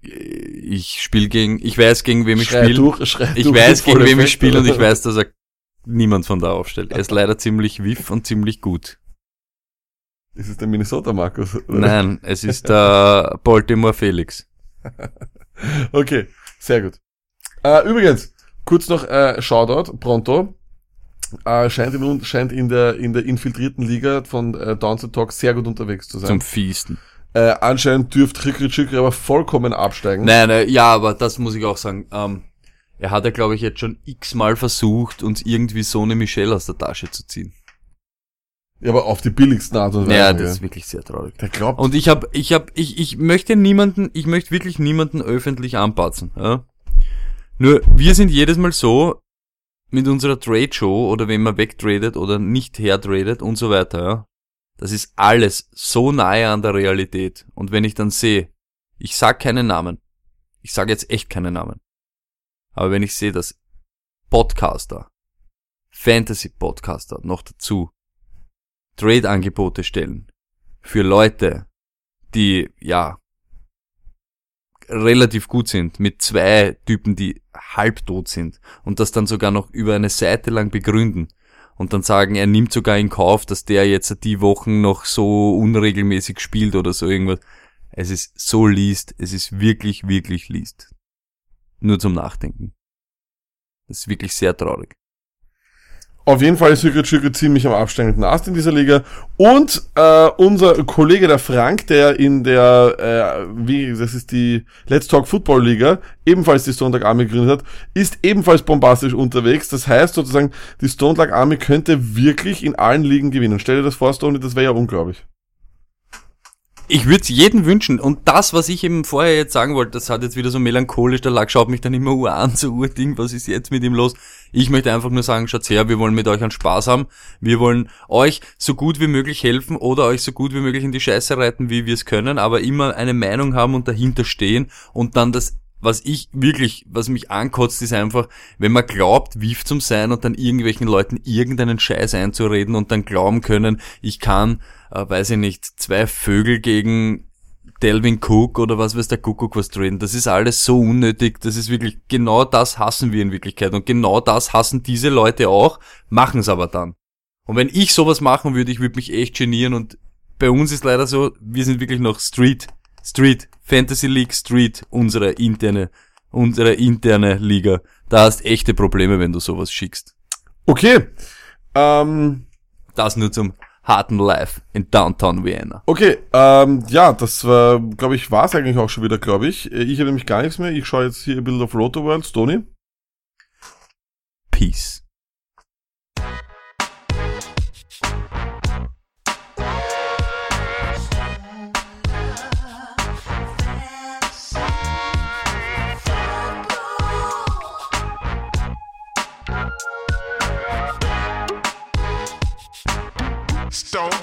ich spiele gegen, ich weiß gegen wem ich spiele. Ich durch weiß gegen wem ich spiele und ich weiß, dass er niemand von da aufstellt. Er ist leider ziemlich wiff und ziemlich gut. Ist es der Minnesota Markus? oder? Nein, es ist der Baltimore Felix. Okay, sehr gut. Äh, übrigens, kurz noch äh, Shoutout, pronto. Äh, scheint, in, scheint in der in der infiltrierten Liga von äh, Downside Talk sehr gut unterwegs zu sein. Zum Fiesten. Äh, anscheinend dürfte Rikri Chikri aber vollkommen absteigen. Nein, nein, ja, aber das muss ich auch sagen. Ähm, er hat ja, glaube ich, jetzt schon x-mal versucht, uns irgendwie so eine Michelle aus der Tasche zu ziehen. Ja, aber auf die billigsten Art und Weise. Ja, das ist wirklich sehr traurig. Der glaubt. Und ich habe, ich habe, ich, ich möchte niemanden, ich möchte wirklich niemanden öffentlich anpatzen. Ja? Nur, wir sind jedes Mal so mit unserer Trade Show oder wenn man wegtradet oder nicht hertradet und so weiter. Ja? Das ist alles so nahe an der Realität. Und wenn ich dann sehe, ich sag keinen Namen, ich sage jetzt echt keinen Namen, aber wenn ich sehe, dass Podcaster, Fantasy-Podcaster noch dazu Trade-Angebote stellen für Leute, die, ja, relativ gut sind, mit zwei Typen, die halbtot sind und das dann sogar noch über eine Seite lang begründen und dann sagen, er nimmt sogar in Kauf, dass der jetzt die Wochen noch so unregelmäßig spielt oder so irgendwas. Es ist so liest, es ist wirklich, wirklich liest. Nur zum Nachdenken. Das ist wirklich sehr traurig. Auf jeden Fall ist Hügel Schügel ziemlich am absteigenden Ast in dieser Liga. Und äh, unser Kollege der Frank, der in der, äh, wie, das ist die Let's Talk Football Liga, ebenfalls die Stone Army gegründet hat, ist ebenfalls bombastisch unterwegs. Das heißt sozusagen, die Stone Army könnte wirklich in allen Ligen gewinnen. Stell dir das vor, Stone, das wäre ja unglaublich. Ich würde es jedem wünschen. Und das, was ich eben vorher jetzt sagen wollte, das hat jetzt wieder so melancholisch, der Lack schaut mich dann immer ur an, so urding, was ist jetzt mit ihm los? Ich möchte einfach nur sagen, schaut her, wir wollen mit euch einen Spaß haben. Wir wollen euch so gut wie möglich helfen oder euch so gut wie möglich in die Scheiße reiten, wie wir es können, aber immer eine Meinung haben und dahinter stehen und dann das was ich wirklich, was mich ankotzt, ist einfach, wenn man glaubt, wief zum sein und dann irgendwelchen Leuten irgendeinen Scheiß einzureden und dann glauben können, ich kann äh, weiß ich nicht, zwei Vögel gegen Delvin Cook oder was weiß der Kuckuck was drin. Das ist alles so unnötig. Das ist wirklich, genau das hassen wir in Wirklichkeit. Und genau das hassen diese Leute auch, machen es aber dann. Und wenn ich sowas machen würde, ich würde mich echt genieren und bei uns ist leider so, wir sind wirklich noch Street, Street, Fantasy League Street, unsere interne, unsere interne Liga. Da hast echte Probleme, wenn du sowas schickst. Okay. Ähm, das nur zum harten Life in Downtown Vienna. Okay, ähm, ja, das war, glaube ich, war es eigentlich auch schon wieder, glaube ich. Ich habe nämlich gar nichts mehr. Ich schaue jetzt hier ein bisschen auf Roto World. Stony? Peace.